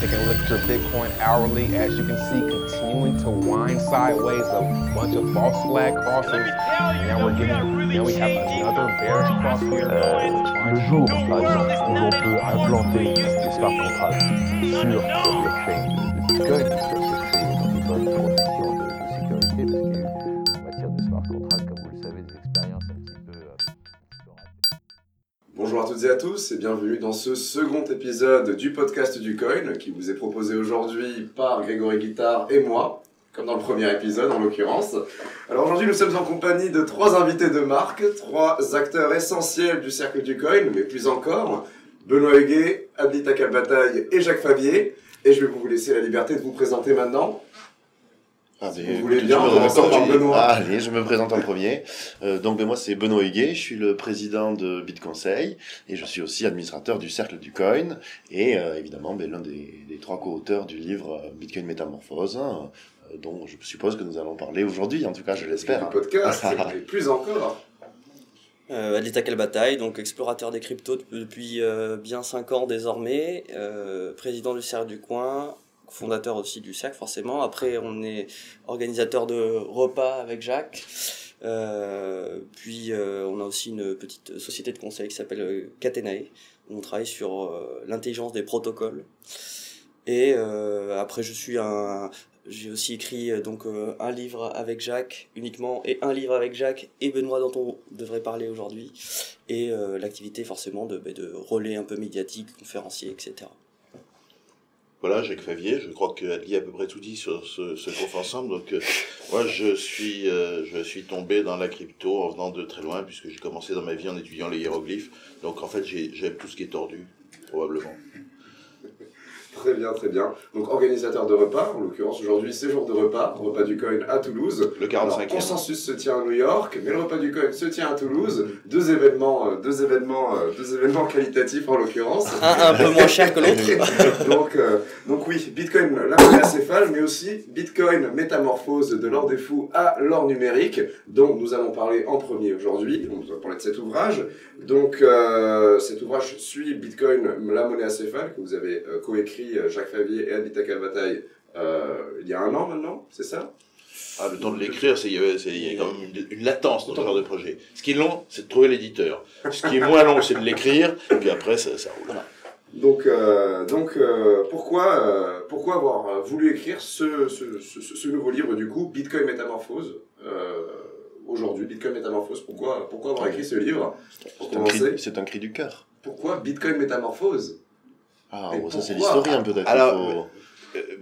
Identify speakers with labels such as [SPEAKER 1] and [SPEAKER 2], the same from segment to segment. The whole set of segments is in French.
[SPEAKER 1] Taking a look at your Bitcoin hourly, as you can see, continuing to wind sideways, a bunch of false flag crosses. And now we're getting, now we have another bearish cross here.
[SPEAKER 2] Le jour, par exemple, où l'on peut implanter des smart contracts sur la blockchain Bitcoin,
[SPEAKER 3] et à tous et bienvenue dans ce second épisode du podcast du Coin qui vous est proposé aujourd'hui par Grégory Guittard et moi, comme dans le premier épisode en l'occurrence. Alors aujourd'hui nous sommes en compagnie de trois invités de marque, trois acteurs essentiels du cercle du Coin, mais plus encore, Benoît Huguet, Abdi Takalbataille et Jacques Favier. Et je vais vous laisser la liberté de vous présenter maintenant.
[SPEAKER 4] Ah,
[SPEAKER 3] Si vous voulez
[SPEAKER 4] je
[SPEAKER 3] bien,
[SPEAKER 4] me
[SPEAKER 3] on
[SPEAKER 4] présente en-
[SPEAKER 3] Benoît.
[SPEAKER 4] Allez, je me présente en premier. Euh, donc, ben, moi, c'est Benoît Huguet, je suis le président de BitConseil et je suis aussi administrateur du Cercle du Coin et euh, évidemment ben, l'un des, des trois co-auteurs du livre euh, Bitcoin Métamorphose, hein, dont je suppose que nous allons parler aujourd'hui, en tout cas, je l'espère. Hein.
[SPEAKER 3] podcast, et plus encore.
[SPEAKER 5] Euh, Adlita Kalbataille, donc explorateur des cryptos depuis- depuis euh, bien 5 ans désormais, euh, président du Cercle du Coin, fondateur aussi du Cercle forcément. Après, on est organisateur de repas avec Jacques. Euh, puis, euh, on a aussi une petite société de conseil qui s'appelle euh, Catenae, on travaille sur l'intelligence des protocoles. Et après, je suis un, j'ai aussi écrit donc un livre avec Jacques uniquement et un livre avec Jacques et Benoît dont on devrait parler aujourd'hui et l'activité forcément de, bah, de relais un peu médiatique, conférencier, etc.
[SPEAKER 6] Voilà, Jacques Favier, je crois que Adli a à peu près tout dit sur ce, ce fait ensemble. Donc, euh, moi, je suis, euh, je suis tombé dans la crypto en venant de très loin, puisque j'ai commencé dans ma vie en étudiant les hiéroglyphes. Donc, en fait, j'ai- j'aime tout ce qui est tordu, probablement.
[SPEAKER 3] Très bien, très bien. Donc organisateur de repas, en l'occurrence aujourd'hui c'est jour de repas, repas du coin à Toulouse.
[SPEAKER 6] Le
[SPEAKER 3] Alors,
[SPEAKER 6] 45e.
[SPEAKER 3] Consensus se tient à New York, mais le repas du coin se tient à Toulouse. Deux événements, euh, deux événements, euh, deux événements qualitatifs en l'occurrence.
[SPEAKER 5] Un, un peu moins cher que l'autre.
[SPEAKER 3] donc, euh, donc oui, Bitcoin, la monnaie acéphale, mais aussi Bitcoin métamorphose de l'or des fous à l'or numérique, dont nous allons parler en premier aujourd'hui. On va parler de cet ouvrage. Donc, cet ouvrage suit Bitcoin, la monnaie acéphale, que vous avez coécrit euh, Jacques Favier et Adita Kalbataille euh, il y a un an maintenant, c'est ça?
[SPEAKER 6] Ah, le temps de l'écrire, c'est- il y a quand même une, une latence dans ce genre de projet. Ce qui est long, c'est de trouver l'éditeur. Ce qui est moins long, c'est de l'écrire, et puis après, ça, ça roule.
[SPEAKER 3] Donc, euh, donc euh, pourquoi, euh, pourquoi avoir voulu écrire ce, ce, ce, ce nouveau livre, du coup, Bitcoin Métamorphose Aujourd'hui, Bitcoin Métamorphose, pourquoi, pourquoi avoir écrit ce livre?
[SPEAKER 4] C'est un, un cri du cœur.
[SPEAKER 3] pourquoi Bitcoin Métamorphose?
[SPEAKER 4] Ah, bon, ça c'est.
[SPEAKER 6] Alors,
[SPEAKER 4] il faut-
[SPEAKER 6] Euh,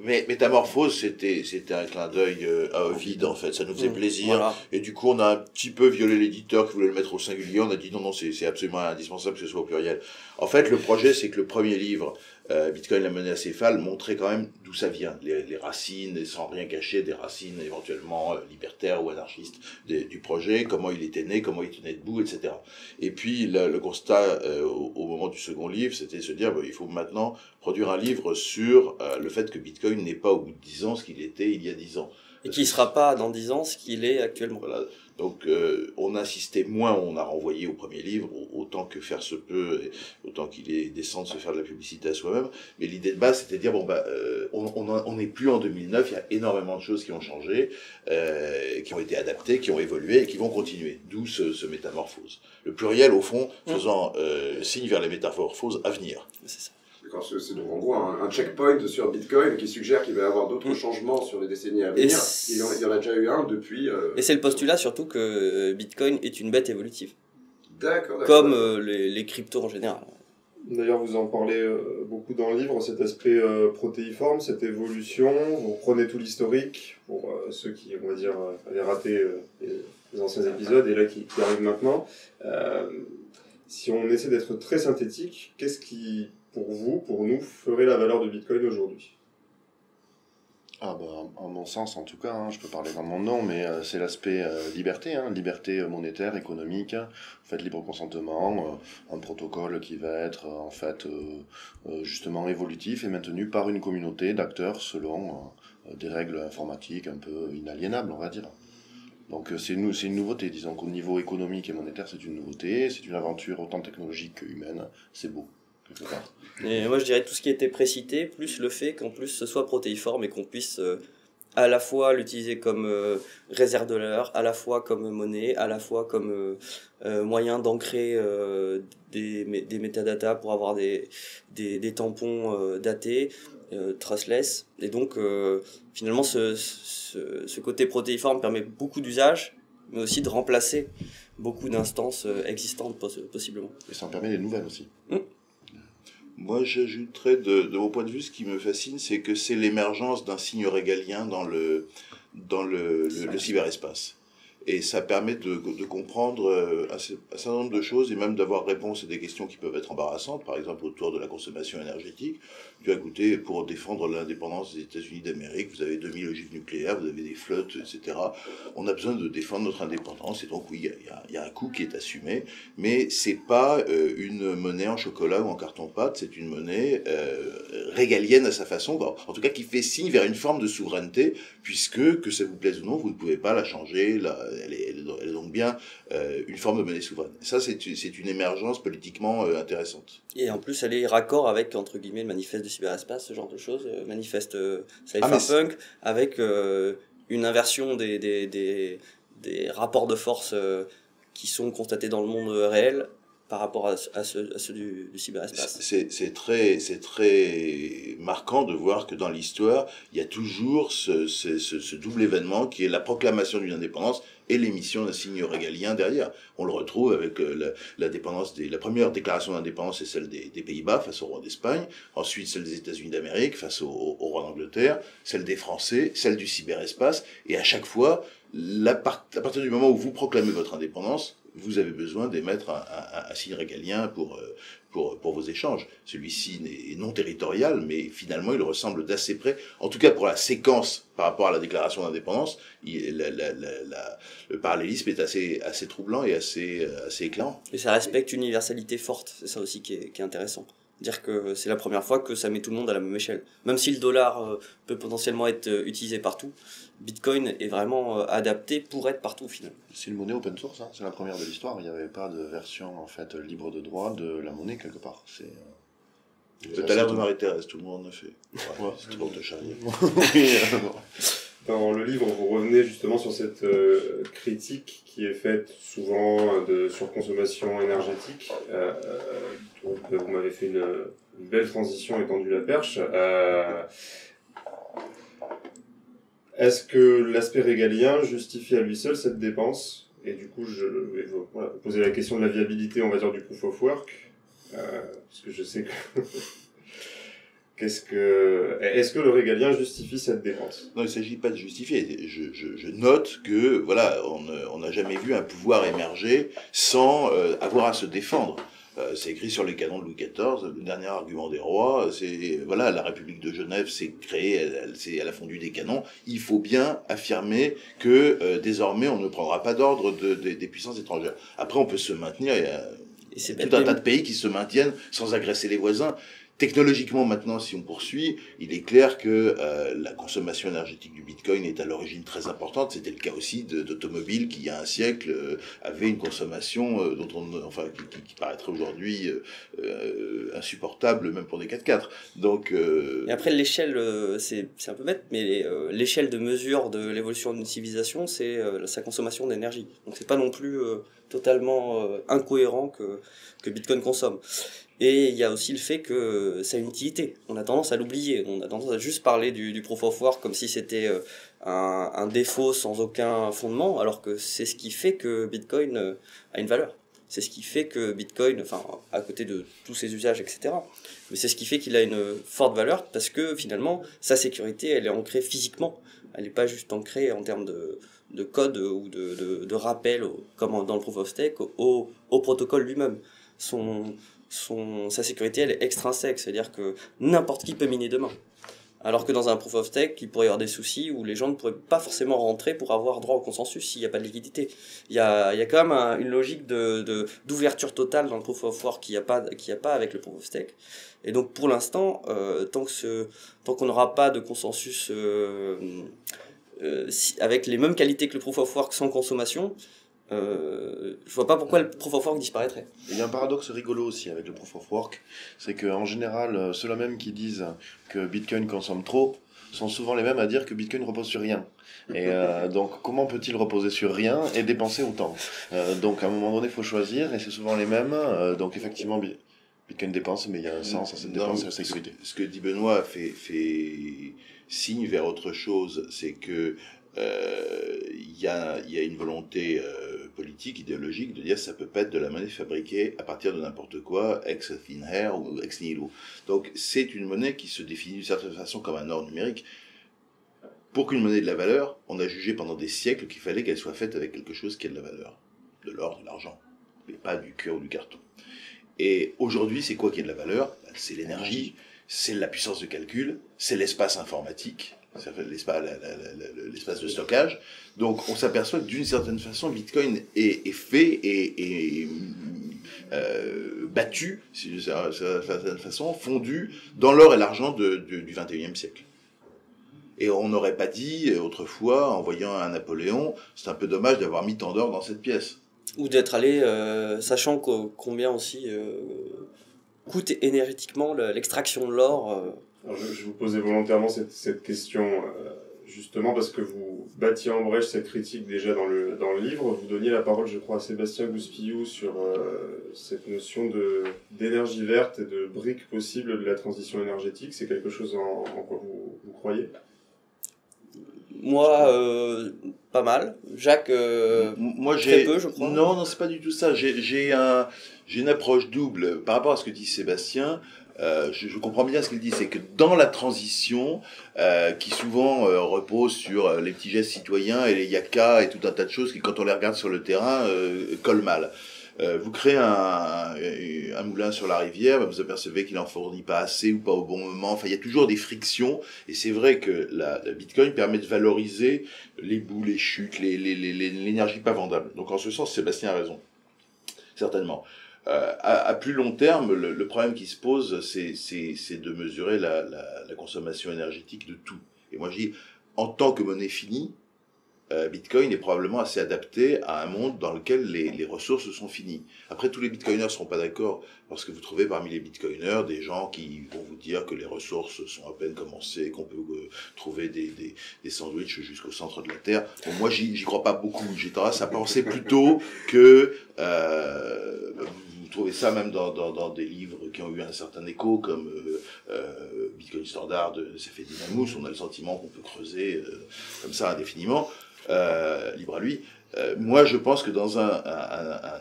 [SPEAKER 6] Mais Métamorphose, c'était c'était un clin d'œil euh, à Ovid, en fait. Ça nous faisait
[SPEAKER 5] Mm,
[SPEAKER 6] plaisir.
[SPEAKER 5] Voilà.
[SPEAKER 6] Et du coup, on a un petit peu violé l'éditeur qui voulait le mettre au singulier. On a dit non, non, c'est absolument indispensable que ce soit au pluriel. En fait, le projet, c'est que le premier livre, euh, Bitcoin, la monnaie acéphale, montrait quand même d'où ça vient. Les, les racines, sans rien cacher, des racines éventuellement euh, libertaires ou anarchistes des- du projet, comment il était né, comment il tenait debout, etc. Et puis, le, le constat euh, au, au moment du second livre, c'était de se dire, bah, il faut maintenant produire un livre sur euh, le fait que Bitcoin n'est pas au bout de 10 ans ce qu'il était il y a 10 ans.
[SPEAKER 5] Et qui sera pas dans 10 ans ce qu'il est actuellement.
[SPEAKER 6] Voilà. Donc, euh, on insistait moins, on a renvoyé au premier livre, au- autant que faire se peut, et autant qu'il est décent de se faire de la publicité à soi-même. Mais l'idée de base, c'était de dire, bon, bah, euh, on n'est plus en 2009, il y a énormément de choses qui ont changé, euh, qui ont été adaptées, qui ont évolué et qui vont continuer. D'où ce, ce métamorphose. Le pluriel, au fond, faisant euh, signe vers les métamorphoses à venir.
[SPEAKER 5] C'est ça.
[SPEAKER 3] D'accord, C'est donc en gros un, un checkpoint sur Bitcoin qui suggère qu'il va y avoir d'autres
[SPEAKER 5] Mm.
[SPEAKER 3] changements sur les décennies à venir. Il y, en, il y en a déjà eu un depuis. euh,
[SPEAKER 5] Et c'est le postulat surtout que euh, Bitcoin est une bête évolutive,
[SPEAKER 3] D'accord, d'accord.
[SPEAKER 5] comme euh, les, les cryptos en général.
[SPEAKER 7] D'ailleurs, vous en parlez euh, beaucoup dans le livre, cet aspect euh, protéiforme, cette évolution. Vous prenez tout l'historique pour euh, ceux qui, on va dire, euh, avaient raté euh, les, les anciens épisodes et là qui, qui arrivent maintenant. Euh, si on essaie d'être très synthétique, qu'est-ce qui, pour vous, pour nous, ferait la valeur de Bitcoin aujourd'hui.
[SPEAKER 4] Ah bah, en mon sens en tout cas, hein, je peux parler dans mon nom, mais euh, c'est l'aspect euh, liberté, hein, liberté euh, monétaire, économique, en fait libre consentement, un protocole qui va être en fait justement évolutif et maintenu par une communauté d'acteurs selon des règles informatiques un peu inaliénables, on va dire. Donc c'est une, une nouveauté, disons qu'au niveau économique et monétaire c'est une nouveauté, c'est une aventure autant technologique que humaine, c'est beau.
[SPEAKER 5] Et moi, je dirais tout ce qui était précité, plus le fait qu'en plus ce soit protéiforme et qu'on puisse euh, à la fois l'utiliser comme euh, réserve de l'heure, à la fois comme monnaie, à la fois comme euh, moyen d'ancrer des, des métadatas pour avoir des, tampons datés, trustless. Et donc, finalement, ce, ce, côté protéiforme permet beaucoup d'usages, mais aussi de remplacer beaucoup d'instances existantes poss- possiblement.
[SPEAKER 4] Et ça en permet des nouvelles aussi.
[SPEAKER 6] Moi, j'ajouterais de, de mon point de vue, ce qui me fascine, c'est que c'est l'émergence d'un signe régalien dans le, dans le, le, le cyberespace. Et ça permet de, comprendre euh, un, cer- un certain nombre de choses et même d'avoir réponse à des questions qui peuvent être embarrassantes, par exemple autour de la consommation énergétique. Tu as écouté, pour défendre l'indépendance des États-Unis d'Amérique, vous avez 2000 ogives nucléaires, vous avez des flottes, etc. On a besoin de défendre notre indépendance, et donc oui, il y a- un coût qui est assumé, mais c'est pas euh, une monnaie en chocolat ou en carton-pâte, c'est une monnaie euh, régalienne à sa façon, en tout cas qui fait signe vers une forme de souveraineté, puisque, que ça vous plaise ou non, vous ne pouvez pas la changer, elle, est, elle est donc- bien euh, une forme de monnaie souveraine. Ça, c'est une émergence politiquement euh, intéressante.
[SPEAKER 5] Et en plus, elle est raccord avec, entre guillemets, le manifeste du cyberespace, ce genre de choses, euh, manifeste
[SPEAKER 6] Ah, mais
[SPEAKER 5] cypherpunk, avec une inversion des, des, des, des rapports de force qui sont constatés dans le monde réel par rapport à, ce- à ceux, du, cyberespace.
[SPEAKER 6] C'est très, marquant de voir que dans l'histoire, il y a toujours ce, ce, double événement qui est la proclamation d'une indépendance et l'émission d'un signe régalien derrière. On le retrouve avec euh, la, dépendance des, la première déclaration d'indépendance, c'est celle des, Pays-Bas face au roi d'Espagne, ensuite celle des États-Unis d'Amérique face au, roi d'Angleterre, celle des Français, celle du cyberespace, et à chaque fois, la à partir du moment où vous proclamez votre indépendance, vous avez besoin d'émettre un, signe régalien pour, euh, pour, pour vos échanges. Celui-ci est non territorial, mais finalement, il ressemble d'assez près, en tout cas pour la séquence par rapport à la déclaration d'indépendance, le parallélisme est assez, assez troublant et assez, assez éclairant.
[SPEAKER 5] Et ça respecte une universalité forte, c'est ça aussi qui est, qui est intéressant dire que c'est la première fois que ça met tout le monde à la même échelle. Même si le dollar euh, peut potentiellement être euh, utilisé partout, Bitcoin est vraiment euh, adapté pour être partout finalement.
[SPEAKER 4] C'est une monnaie open source, hein. c'est la première de l'histoire. Il n'y avait pas de version en fait libre de droit de la monnaie quelque part. C'est
[SPEAKER 6] euh, T'as l'air de Marie-Thérèse, tout le monde en a fait. Ouais, ouais. C'est trop de charrier.
[SPEAKER 7] Dans le livre, vous revenez justement sur cette euh, critique qui est faite souvent de surconsommation énergétique. Euh, donc, vous m'avez fait une, une, belle transition et tendu la perche. Euh, Est-ce que l'aspect régalien justifie à lui seul cette dépense? Et du coup, je vais vous voilà, poser la question de la viabilité, on va dire, du proof of work. Euh, parce que je sais que Qu'est-ce que est-ce que le régalien justifie cette dépense?
[SPEAKER 6] Non, il ne s'agit pas de justifier. Je, je, je note que voilà, on n'a jamais vu un pouvoir émerger sans euh, avoir à se défendre. Euh, c'est écrit sur les canons de Louis XIV, le dernier argument des rois. C'est voilà, la République de Genève s'est créée, elle, elle, elle, a fondu des canons. Il faut bien affirmer que euh, désormais on ne prendra pas d'ordre de, de, des puissances étrangères. Après, on peut se maintenir. Il y a,
[SPEAKER 5] Et c'est
[SPEAKER 6] tout un tas de pays qui se maintiennent sans agresser les voisins. Technologiquement, maintenant, si on poursuit, il est clair que euh, la consommation énergétique du Bitcoin est à l'origine très importante. C'était le cas aussi d'automobiles qui, il y a un siècle, euh, avaient une consommation euh, dont on, enfin, qui, qui, paraîtrait aujourd'hui euh, insupportable, même pour des 4x4. Donc.
[SPEAKER 5] Et après, l'échelle, euh, c'est un peu bête, mais euh, l'échelle de mesure de l'évolution d'une civilisation, c'est euh, sa consommation d'énergie. Donc, c'est pas non plus euh, totalement incohérent que, que Bitcoin consomme. Et il y a aussi le fait que ça a une utilité. On a tendance à l'oublier. On a tendance à juste parler du, du proof of work comme si c'était euh, un, un, défaut sans aucun fondement, alors que c'est ce qui fait que Bitcoin euh, a une valeur. C'est ce qui fait que Bitcoin, enfin, à côté de tous ses usages, etc. Mais c'est ce qui fait qu'il a une forte valeur parce que finalement, sa sécurité, elle est ancrée physiquement. Elle n'est pas juste ancrée en termes de, de code ou de, de, rappel, comme dans le proof of stake, au, au protocole lui-même. Son, sa sécurité elle est extrinsèque, c'est-à-dire que n'importe qui peut miner demain. Alors que dans un proof of stake, il pourrait y avoir des soucis où les gens ne pourraient pas forcément rentrer pour avoir droit au consensus s'il n'y a pas de liquidité. Il y a, y a quand même un, une logique d'ouverture totale dans le proof of work qu'il n'y a, pas, a pas avec le proof of stake. Et donc pour l'instant, euh, tant, que qu'on n'aura pas de consensus euh, euh, avec les mêmes qualités que le proof of work sans consommation, euh, je vois pas pourquoi le proof of work disparaîtrait.
[SPEAKER 4] Il y a un paradoxe rigolo aussi avec le proof of work, c'est qu'en général, euh, ceux-là même qui disent que Bitcoin consomme trop sont souvent les mêmes à dire que Bitcoin repose sur rien. Et euh, donc, comment peut-il reposer sur rien et dépenser autant? Euh, Donc, à un moment donné, il faut choisir, et c'est souvent les mêmes. Euh, donc, effectivement, Bi- Bitcoin dépense, mais il y a un sens à cette dépense et à
[SPEAKER 6] ce-
[SPEAKER 4] la sécurité.
[SPEAKER 6] Ce que dit Benoît fait, fait signe vers autre chose, c'est que euh, il y, a, une volonté euh, politique, idéologique, de dire ça peut pas être de la monnaie fabriquée à partir de n'importe quoi, ex thin air ou ex nihilo. Donc c'est une monnaie qui se définit d'une certaine façon comme un or numérique. Pour qu'une monnaie ait de la valeur, on a jugé pendant des siècles qu'il fallait qu'elle soit faite avec quelque chose qui a de la valeur. De l'or, de l'argent, mais pas du cuir ou du carton. Et aujourd'hui, c'est quoi qui a de la valeur? Ben, C'est l'énergie, c'est la puissance de calcul, c'est l'espace informatique, l'espace, de stockage. Donc, on s'aperçoit que d'une certaine façon, Bitcoin est, fait et, euh, battu, d'une certaine façon, fondu dans l'or et l'argent du 21e siècle. Et on n'aurait pas dit euh, autrefois, en voyant un Napoléon, c'est un peu dommage d'avoir mis tant d'or dans cette pièce.
[SPEAKER 5] Ou d'être allé, euh, sachant co- combien aussi euh, coûte énergétiquement le- l'extraction de l'or.
[SPEAKER 7] Alors, je, je vous posais volontairement cette, cette question euh, justement parce que vous battiez en brèche cette critique déjà dans le, dans le livre. Vous donniez la parole, je crois, à Sébastien Gouspillou sur euh, cette notion de d'énergie verte et de briques possibles de la transition énergétique. C'est quelque chose en, en quoi vous, vous croyez?
[SPEAKER 5] Moi, euh, pas mal. Jacques, euh,
[SPEAKER 6] Moi,
[SPEAKER 5] très
[SPEAKER 6] j'ai
[SPEAKER 5] peu, je crois.
[SPEAKER 6] Non, non, c'est pas du tout ça. J'ai j'ai un, j'ai une approche double par rapport à ce que dit Sébastien. Euh, je, je comprends bien ce qu'il dit, c'est que dans la transition, euh, qui souvent euh, repose sur euh, les petits gestes citoyens et les yaka et tout un tas de choses qui, quand on les regarde sur le terrain, euh, collent mal. Euh, vous créez un, un moulin sur la rivière, vous apercevez qu'il en fournit pas assez ou pas au bon moment. Enfin, il y a toujours des frictions. Et c'est vrai que la, la Bitcoin permet de valoriser les bouts, les chutes, les- les- les- les- l'énergie pas vendable. Donc en ce sens, Sébastien a raison. Certainement. Euh, à, à plus long terme, le, le problème qui se pose, c'est, de mesurer la, la, la consommation énergétique de tout. Et moi, je dis, en tant que monnaie finie, euh, Bitcoin est probablement assez adapté à un monde dans lequel les, ressources sont finies. Après, tous les Bitcoiners ne seront pas d'accord, parce que vous trouvez parmi les Bitcoiners des gens qui vont vous dire que les ressources sont à peine commencées, qu'on peut euh, trouver des, des, sandwichs jusqu'au centre de la Terre. Bon, moi, j'y, crois pas beaucoup. J'ai tendance à penser plutôt que euh, vous trouvez ça même dans, des livres qui ont eu un certain écho, comme Bitcoin Standard de Sefedi Namous. On a le sentiment qu'on peut creuser euh, comme ça indéfiniment, euh, libre à lui. Euh, moi, je pense que dans un,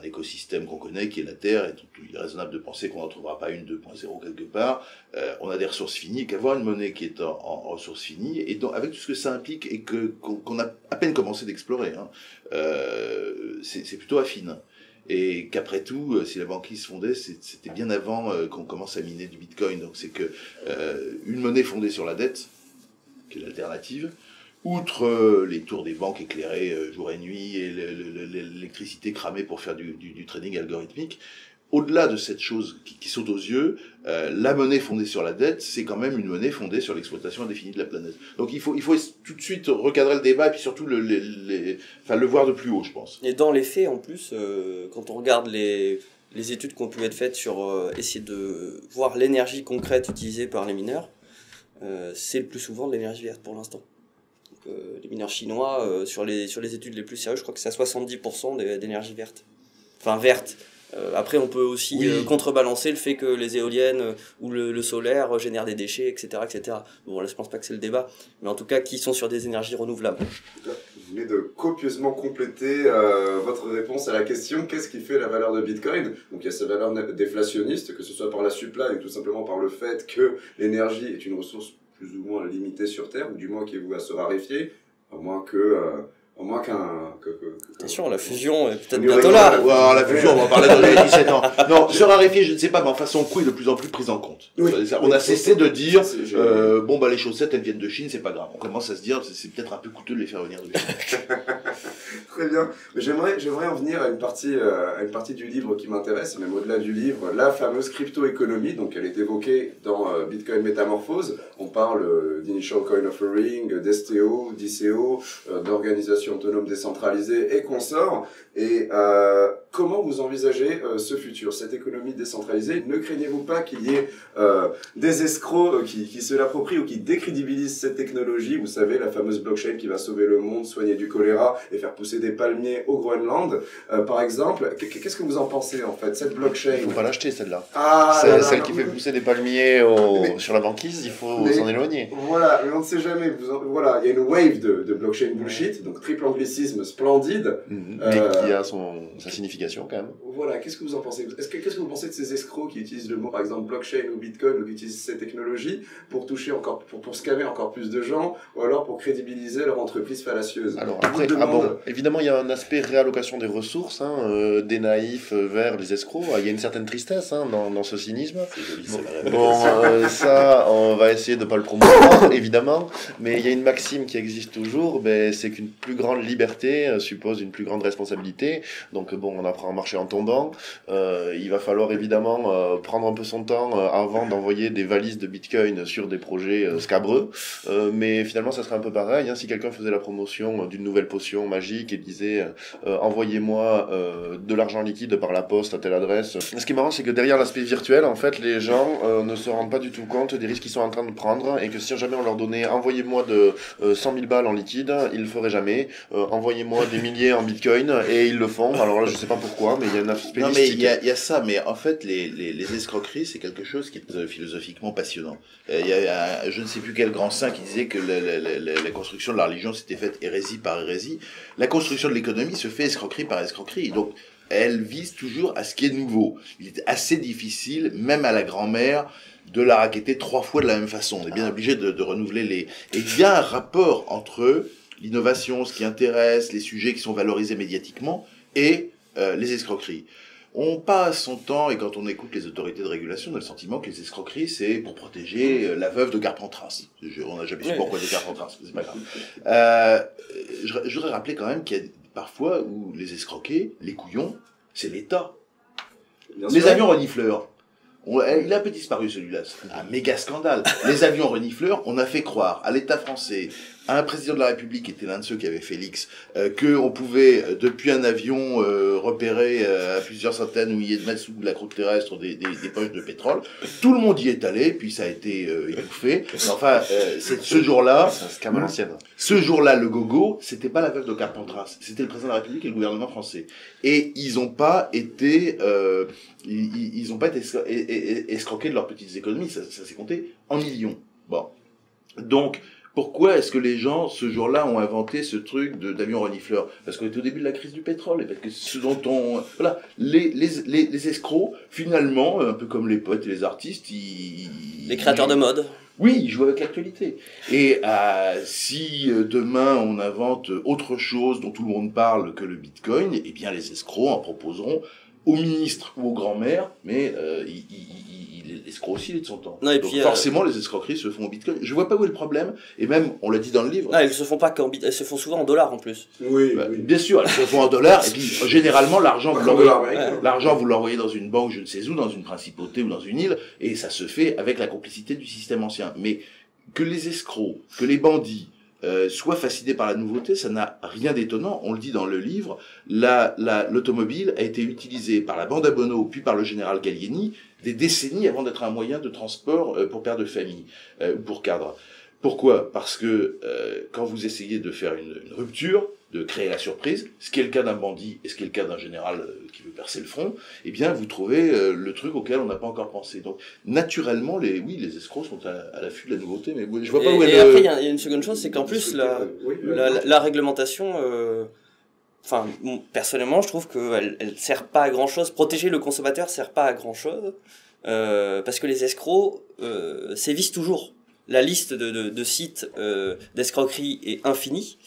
[SPEAKER 6] écosystème qu'on connaît, qui est la Terre, et il est raisonnable de penser qu'on n'en trouvera pas une 2.0 quelque part, euh, on a des ressources finies, qu'avoir une monnaie qui est en, ressources finies, et donc, avec tout ce que ça implique, et qu'on a à peine commencé d'explorer, hein, euh, c'est plutôt affine. Et qu'après tout, euh, si la banquise se fondait, c'était bien avant euh, qu'on commence à miner du Bitcoin. Donc c'est que euh, une monnaie fondée sur la dette, qui est l'alternative, outre les tours des banques éclairées jour et nuit et le- le- le- l'électricité cramée pour faire du trading algorithmique, au-delà de cette chose qui, saute aux yeux, euh, la monnaie fondée sur la dette, c'est quand même une monnaie fondée sur l'exploitation indéfinie de la planète. Donc il faut, il faut tout de suite recadrer le débat et puis surtout le, le voir de plus haut, je pense.
[SPEAKER 5] Et dans les faits, en plus, euh, quand on regarde les, études qui ont pu être faites sur euh, essayer de voir l'énergie concrète utilisée par les mineurs, c'est le plus souvent de l'énergie verte pour l'instant. Les mineurs chinois, sur, les, sur les études les plus sérieuses, je crois que c'est à 70% d'é- d'énergie verte. Enfin, verte. Euh, après, on peut aussi
[SPEAKER 6] Oui.
[SPEAKER 5] euh, contrebalancer le fait que les éoliennes euh, ou le, le solaire génèrent des déchets, etc., etc. Bon, là, je pense pas que c'est le débat, mais en tout cas, qui sont sur des énergies renouvelables.
[SPEAKER 3] Vous venez de copieusement compléter euh, votre réponse à la question qu'est-ce qui fait la valeur de Bitcoin? Donc il y a sa valeur déflationniste, que ce soit par la supply ou tout simplement par le fait que l'énergie est une ressource plus ou moins limitée sur Terre, ou du moins qui est vouée à se raréfier, à moins que, euh, à moins qu'un
[SPEAKER 5] Attention, la fusion est peut-être bientôt là.
[SPEAKER 3] la-
[SPEAKER 6] Wow, la fusion, on va en parler dans les 17 ans. Non, se raréfier, je ne sais pas, mais enfin, son coût est de plus en plus pris en compte.
[SPEAKER 3] Oui.
[SPEAKER 6] On a cessé de dire, euh, bon, bah, les chaussettes, elles viennent de Chine, c'est pas grave. On commence à se dire, c'est- c'est peut-être un peu coûteux de les faire venir de Chine.
[SPEAKER 3] Très bien. J'aimerais, j'aimerais en venir à une partie, euh, à une partie du livre qui m'intéresse, même au-delà du livre, la fameuse crypto-économie. Donc, elle est évoquée dans euh, Bitcoin Métamorphose. On parle euh, d'Initial Coin Offering, d'STO, d'ICO, euh, d'organisation d'utilisation autonome décentralisée et consorts. Et comment vous envisagez ce futur, cette économie décentralisée Ne craignez-vous pas qu'il y ait des escrocs qui, qui se l'approprient ou qui décrédibilisent cette technologie? Vous savez, la fameuse blockchain qui va sauver le monde, soigner du choléra et faire pousser des palmiers au Groenland, euh, par exemple. Qu- Qu'est-ce que vous en pensez en fait Cette blockchain?
[SPEAKER 4] Il faut pas l'acheter celle-là.
[SPEAKER 3] Ah,
[SPEAKER 4] C'est
[SPEAKER 3] là, là,
[SPEAKER 4] celle qui fait pousser des palmiers au-
[SPEAKER 3] Mais-
[SPEAKER 4] sur la banquise, il faut s'en éloigner.
[SPEAKER 3] Voilà, mais on ne sait jamais. Vous en- Voilà, il y a une wave de, de blockchain bullshit, donc triple anglicisme splendide. Euh,
[SPEAKER 4] Mais qui a son, sa signification quand même.
[SPEAKER 3] Voilà, qu'est-ce que vous en pensez? Est-ce que qu'est-ce que vous pensez de ces escrocs qui utilisent le mot, par exemple, blockchain ou bitcoin, ou qui utilisent ces technologies pour toucher encore, pour, pour scammer encore plus de gens, ou alors pour crédibiliser leur entreprise fallacieuse?
[SPEAKER 4] Alors après, ah bon, évidemment, il y a un aspect réallocation des ressources, hein, euh, des naïfs euh, vers les escrocs. Il y a une certaine tristesse hein, dans, dans ce cynisme.
[SPEAKER 6] Joli.
[SPEAKER 4] Bon, euh, ça, on va essayer de pas le promouvoir, évidemment, mais il y a une maxime qui existe toujours, ben, c'est qu'une plus grande liberté suppose une plus grande responsabilité. Donc bon, on apprend à marcher en tombant. Euh, il va falloir évidemment prendre un peu son temps avant d'envoyer des valises de Bitcoin sur des projets scabreux. Mais finalement, ça serait un peu pareil. Hein, si quelqu'un faisait la promotion d'une nouvelle potion magique et disait euh, envoyez-moi euh, de l'argent liquide par la poste à telle adresse. Ce qui est marrant, c'est que derrière l'aspect virtuel, en fait, les gens euh, ne se rendent pas du tout compte des risques qu'ils sont en train de prendre et que si jamais on leur donnait envoyez-moi de euh, 100 000 balles en liquide, ils le feraient jamais. Envoyez-moi des milliers en bitcoin et ils le font. Alors là, je sais pas pourquoi, mais il y a un aspect
[SPEAKER 6] Non, mais il y a, il y a ça, mais en fait, les, les, les escroqueries, c'est quelque chose qui est philosophiquement passionnant. Il y a un- je ne sais plus quel grand saint qui disait que la, la, la, la- la construction de la religion s'était faite hérésie par hérésie. La construction de l'économie se fait escroquerie par escroquerie. Donc, elle vise toujours à ce qui est nouveau. Il est assez difficile, même à la grand-mère, de la raqueter trois fois de la même façon. On est bien obligé de, de renouveler les... Et il y a un rapport entre l'innovation, ce qui intéresse, les sujets qui sont valorisés médiatiquement, et euh, les escroqueries. On passe son temps, et quand on écoute les autorités de régulation, on a le sentiment que les escroqueries, c'est pour protéger euh, la veuve de Carpentras. Je- on n'a jamais su pourquoi de Carpentras, mais c'est pas grave. Euh, je, je voudrais rappeler quand même qu'il y a parfois où les escroqués, les couillons, c'est l'État. Les avions renifleurs. On- il a un peu disparu celui-là. C'est un méga scandale. Les avions renifleurs, on a fait croire à l'État français, un président de la République, était l'un de ceux qui avait Félix, euh, qu'on pouvait, euh, depuis un avion, euh, repérer euh, à plusieurs centaines ou milliers de mètres sous la croûte terrestre des, des, des poches de pétrole. Tout le monde y est allé, puis ça a été euh, étouffé. Mais Enfin, euh, ce jour-là, ce jour-là, le gogo, c'était pas la veuve de Carpentras, c'était le président de la République et le gouvernement français. Et ils ont pas été, euh, ils, ils- ont pas été escroqués de leurs petites économies, ça, ça s'est compté en millions. Bon. Donc, pourquoi est-ce que les gens, ce jour-là, ont inventé ce truc de- d'avion renifleur? Parce qu'on est au début de la crise du pétrole, et parce que ce dont on... Voilà, les, les, les, les escrocs, finalement, un peu comme les potes et les artistes, ils...
[SPEAKER 5] Les créateurs de mode.
[SPEAKER 6] Oui, ils jouent avec l'actualité. Et euh, si euh, demain on invente autre chose dont tout le monde parle que le Bitcoin, eh bien les escrocs en proposeront au ministre ou aux grands-mères, mais euh, il, il, il, il escroc aussi il est de son temps.
[SPEAKER 5] Non, et
[SPEAKER 6] Donc
[SPEAKER 5] puis, euh,
[SPEAKER 6] forcément les escroqueries se font au Bitcoin. Je vois pas où est le problème, et même on l'a dit dans le livre.
[SPEAKER 5] Non, elles se font pas qu'en bit, elles se font souvent en dollars en plus.
[SPEAKER 3] Oui,
[SPEAKER 6] bah,
[SPEAKER 3] oui.
[SPEAKER 6] Bien sûr, elles se font en dollars, et puis généralement l'argent vous l'envoyez. L'argent, vous l'envoyez dans une banque, je ne sais où, dans une principauté ou dans une île, et ça se fait avec la complicité du système ancien. Mais que les escrocs, que les bandits euh, soient fascinés par la nouveauté, ça n'a rien d'étonnant. On le dit dans le livre, la- la- l'automobile a été utilisée par la bande à Bono, puis par le général Gallieni, des décennies avant d'être un moyen de transport euh, pour père de famille euh, ou pour cadre. Pourquoi? Parce que euh, quand vous essayez de faire une, une rupture, de créer la surprise, ce qui est le cas d'un bandit et ce qui est le cas d'un général euh, qui veut percer le front, eh bien vous trouvez euh, le truc auquel on n'a pas encore pensé. Donc naturellement, les, oui, les escrocs sont à, à l'affût de la nouveauté, mais je vois pas
[SPEAKER 5] et
[SPEAKER 6] où
[SPEAKER 5] et
[SPEAKER 6] elle...
[SPEAKER 5] après,
[SPEAKER 6] euh,
[SPEAKER 5] il y, a il y a une seconde chose, c'est qu'en plus, la,
[SPEAKER 3] Oui,
[SPEAKER 5] la, la- la réglementation, euh, enfin, personnellement, je trouve qu'elle elle sert pas à grand chose. Protéger le consommateur sert pas à grand chose, euh, parce que les escrocs euh, sévissent toujours. La liste de, de, de sites euh, d'escroquerie est infinie.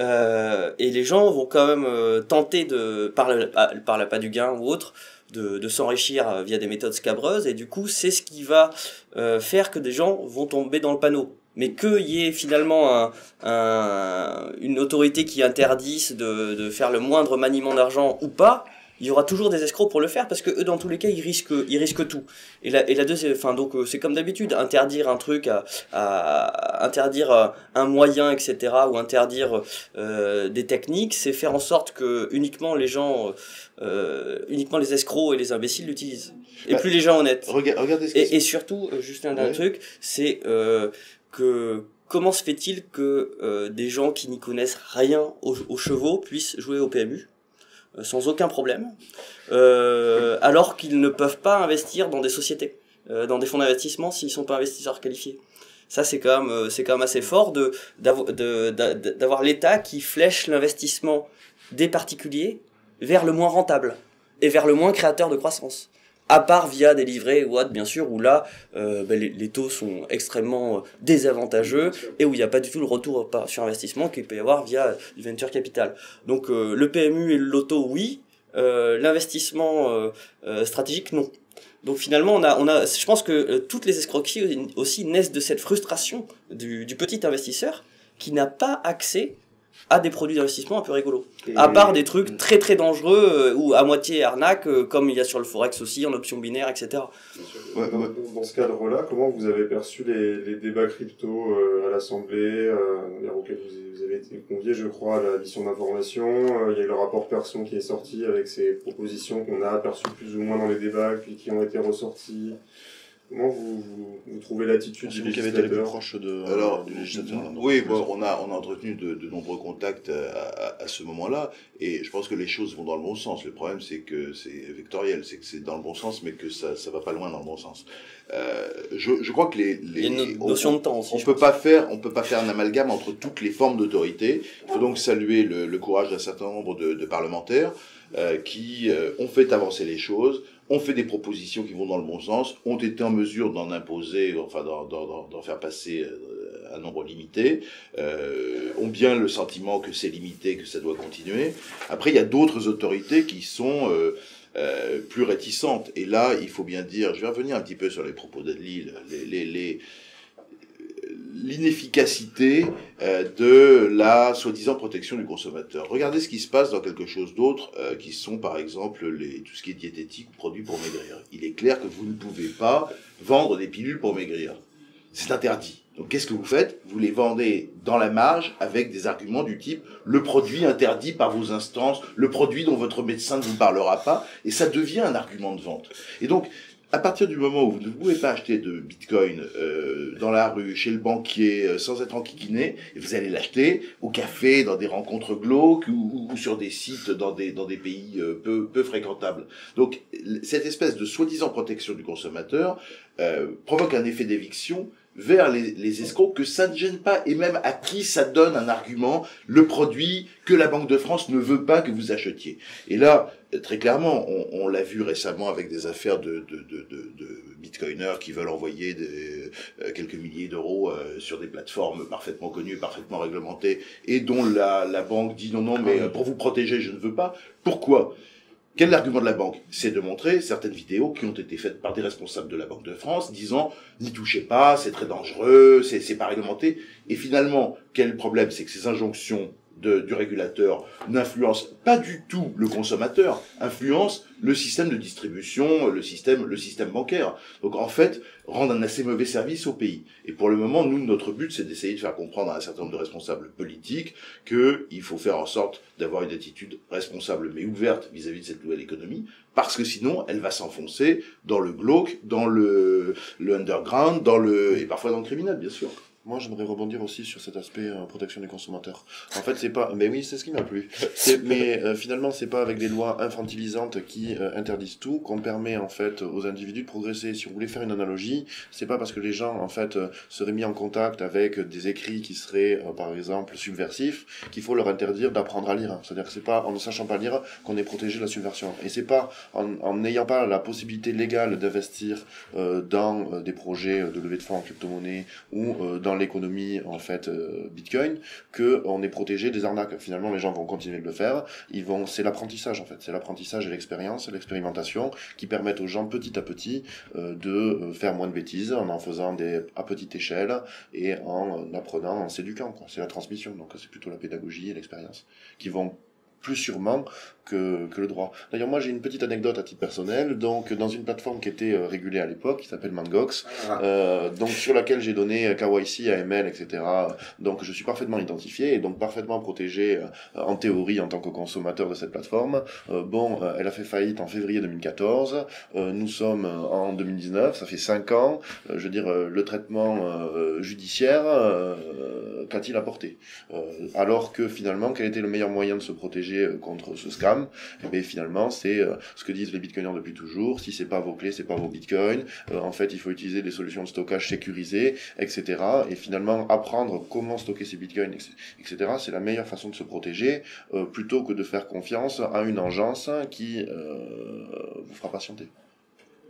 [SPEAKER 5] Euh, et les gens vont quand même euh, tenter de, par le, par du gain ou autre, de, de s'enrichir euh, via des méthodes scabreuses. Et du coup, c'est ce qui va euh, faire que des gens vont tomber dans le panneau. Mais qu'il y ait finalement un, un- une autorité qui interdise de, de faire le moindre maniement d'argent ou pas, il y aura toujours des escrocs pour le faire parce que eux dans tous les cas ils risquent ils risquent tout. Et la et la deuxième enfin donc euh, c'est comme d'habitude interdire un truc à, à interdire euh, un moyen etc ou interdire euh, des techniques c'est faire en sorte que uniquement les gens euh, uniquement les escrocs et les imbéciles l'utilisent. Et
[SPEAKER 6] Bah,
[SPEAKER 5] plus les gens honnêtes
[SPEAKER 6] Rega- regardez ce
[SPEAKER 5] et, et surtout, euh, juste un dernier
[SPEAKER 6] Ouais.
[SPEAKER 5] truc, c'est euh, que comment se fait-il que euh, des gens qui n'y connaissent rien aux, aux chevaux puissent jouer au PMU euh, sans aucun problème, euh, alors qu'ils ne peuvent pas investir dans des sociétés, euh, dans des fonds d'investissement s'ils sont pas investisseurs qualifiés. Ça c'est quand même euh, assez fort d'avoir l'État qui flèche l'investissement des particuliers vers le moins rentable et vers le moins créateur de croissance à part via des livrets ou autres, bien sûr, où là, euh, ben, les, les taux sont extrêmement euh, désavantageux et où il n'y a pas du tout le retour sur investissement qu'il peut y avoir via du venture capital. Donc euh, le PMU et le loto, oui, euh, l'investissement stratégique, non. Donc finalement, on a, on a, je pense que toutes les escroqueries aussi naissent de cette frustration du, du petit investisseur qui n'a pas accès à des produits d'investissement un peu rigolos. À part des trucs très très dangereux euh, ou à moitié arnaque, euh, comme il y a sur le Forex aussi, en option binaire, etc.
[SPEAKER 6] Ouais,
[SPEAKER 7] dans,
[SPEAKER 6] ouais.
[SPEAKER 7] dans- ce cadre-là, comment vous avez perçu les, les débats crypto euh, à l'Assemblée, euh, auxquels vous, vous avez été convié, je crois, à la mission d'information euh, Il y a eu le rapport Persson qui est sorti avec ses propositions qu'on a aperçues plus ou moins dans les débats, puis qui ont été ressorties. Comment vous, vous, vous trouvez l'attitude
[SPEAKER 4] C'est
[SPEAKER 7] du
[SPEAKER 4] avez été le plus
[SPEAKER 7] législateur
[SPEAKER 4] proche de,
[SPEAKER 6] Alors,
[SPEAKER 4] du législateur. là,
[SPEAKER 6] oui, bon, on a, on a entretenu de, de nombreux contacts euh, à, à, à ce moment-là, et je pense que les choses vont dans le bon sens. Le problème, c'est que c'est vectoriel, c'est que c'est dans le bon sens, mais que ça, ça va pas loin dans le bon sens. Euh, je, je crois que les, les
[SPEAKER 5] Il y a une
[SPEAKER 6] on-
[SPEAKER 5] notion de temps aussi.
[SPEAKER 6] on peut
[SPEAKER 5] pense.
[SPEAKER 6] pas faire, on peut pas faire un amalgame entre toutes les formes d'autorité. Il faut donc saluer le, le courage d'un certain nombre de, de parlementaires euh, qui euh, ont fait avancer les choses, ont fait des propositions qui vont dans le bon sens, ont été en mesure d'en imposer, enfin d'en, faire passer euh, un nombre limité, euh, ont bien le sentiment que c'est limité, que ça doit continuer. Après, il y a d'autres autorités qui sont euh, plus réticentes. Et là, il faut bien dire, je vais revenir un petit peu sur les propos de les, l'inefficacité euh, de la soi-disant protection du consommateur. Regardez ce qui se passe dans quelque chose d'autre, euh, qui sont par exemple les, tout ce qui est diététique ou produits pour maigrir. Il est clair que vous ne pouvez pas vendre des pilules pour maigrir. C'est interdit. Donc qu'est-ce que vous faites? Vous les vendez dans la marge avec des arguments du type le produit interdit par vos instances, le produit dont votre médecin ne vous parlera pas, et ça devient un argument de vente. Et donc, à partir du moment où vous ne pouvez pas acheter de bitcoin euh, dans la rue, chez le banquier, euh, sans être enquiquiné, vous allez l'acheter au café, dans des rencontres glauques ou, ou sur des sites dans des, dans des pays euh, peu, peu fréquentables. Donc cette espèce de soi-disant protection du consommateur euh, provoque un effet d'éviction vers les, les escrocs que ça ne gêne pas et même à qui ça donne un argument, le produit que la Banque de France ne veut pas que vous achetiez. Et là, très clairement, on, on l'a vu récemment avec des affaires de, de, de, de, de bitcoiners qui veulent envoyer des, euh, quelques milliers d'euros euh, sur des plateformes parfaitement connues, parfaitement réglementées, et dont la, la banque dit non, non, mais euh, pour vous protéger, je ne veux pas. Pourquoi? Quel est l'argument de la banque? C'est de montrer certaines vidéos qui ont été faites par des responsables de la Banque de France disant n'y touchez pas, c'est très dangereux, c'est pas réglementé. Et finalement, quel problème? C'est que ces injonctions de, du régulateur n'influencent pas du tout le consommateur, influencent le système de distribution, le système, le système bancaire. Donc en fait, rendent un assez mauvais service au pays. Et pour le moment, nous, notre but, c'est d'essayer de faire comprendre à un certain nombre de responsables politiques qu'il faut faire en sorte d'avoir une attitude responsable mais ouverte vis-à-vis de cette nouvelle économie, parce que sinon, elle va s'enfoncer dans le glauque, dans le, le underground, dans le et parfois dans le criminel, bien sûr.
[SPEAKER 4] Moi, j'aimerais rebondir aussi sur cet aspect euh, protection des consommateurs. En fait, c'est pas. Mais oui, c'est ce qui m'a plu. Mais euh, finalement, c'est pas avec des lois infantilisantes qui euh, interdisent tout qu'on permet en fait aux individus de progresser. Si vous voulez faire une analogie, c'est pas parce que les gens en fait euh, seraient mis en contact avec des écrits qui seraient, par exemple, subversifs, qu'il faut leur interdire d'apprendre à lire. C'est-à-dire que c'est pas en ne sachant pas lire qu'on est protégé de la subversion. Et c'est pas en n'ayant pas la possibilité légale d'investir dans des projets de levée de fonds en crypto-monnaie ou euh, l'économie en fait euh, Bitcoin que on est protégé des arnaques. Finalement, les gens vont continuer de le faire. Ils vont, c'est l'apprentissage en fait, c'est l'apprentissage et l'expérience, l'expérimentation qui permettent aux gens petit à petit euh, de euh, faire moins de bêtises en en faisant des à petite échelle et en apprenant, en s'éduquant. C'est la transmission, donc c'est plutôt la pédagogie et l'expérience qui vont plus sûrement que, que le droit. D'ailleurs, moi, j'ai une petite anecdote à titre personnel. Donc, dans une plateforme qui était euh, régulée à l'époque, qui s'appelle Mangox,
[SPEAKER 3] Ah,
[SPEAKER 4] euh, donc sur laquelle j'ai donné KYC, AML, etc. Donc, je suis parfaitement identifié et donc parfaitement protégé euh, en théorie en tant que consommateur de cette plateforme. Euh, bon, euh, elle a fait faillite en février 2014. Euh, nous sommes euh, en 2019, ça fait 5 ans. Euh, je veux dire, euh, le traitement euh, judiciaire, euh, qu'a-t-il apporté? Euh, Alors que finalement, quel était le meilleur moyen de se protéger euh, contre ce scam? Eh bien, finalement, c'est euh, ce que disent les bitcoiners depuis toujours. Si c'est pas vos clés, c'est pas vos bitcoins. Euh, en fait, il faut utiliser des solutions de stockage sécurisées, etc. Et finalement, apprendre comment stocker ses bitcoins, etc. C'est la meilleure façon de se protéger, euh, plutôt que de faire confiance à une agence qui vous fera patienter.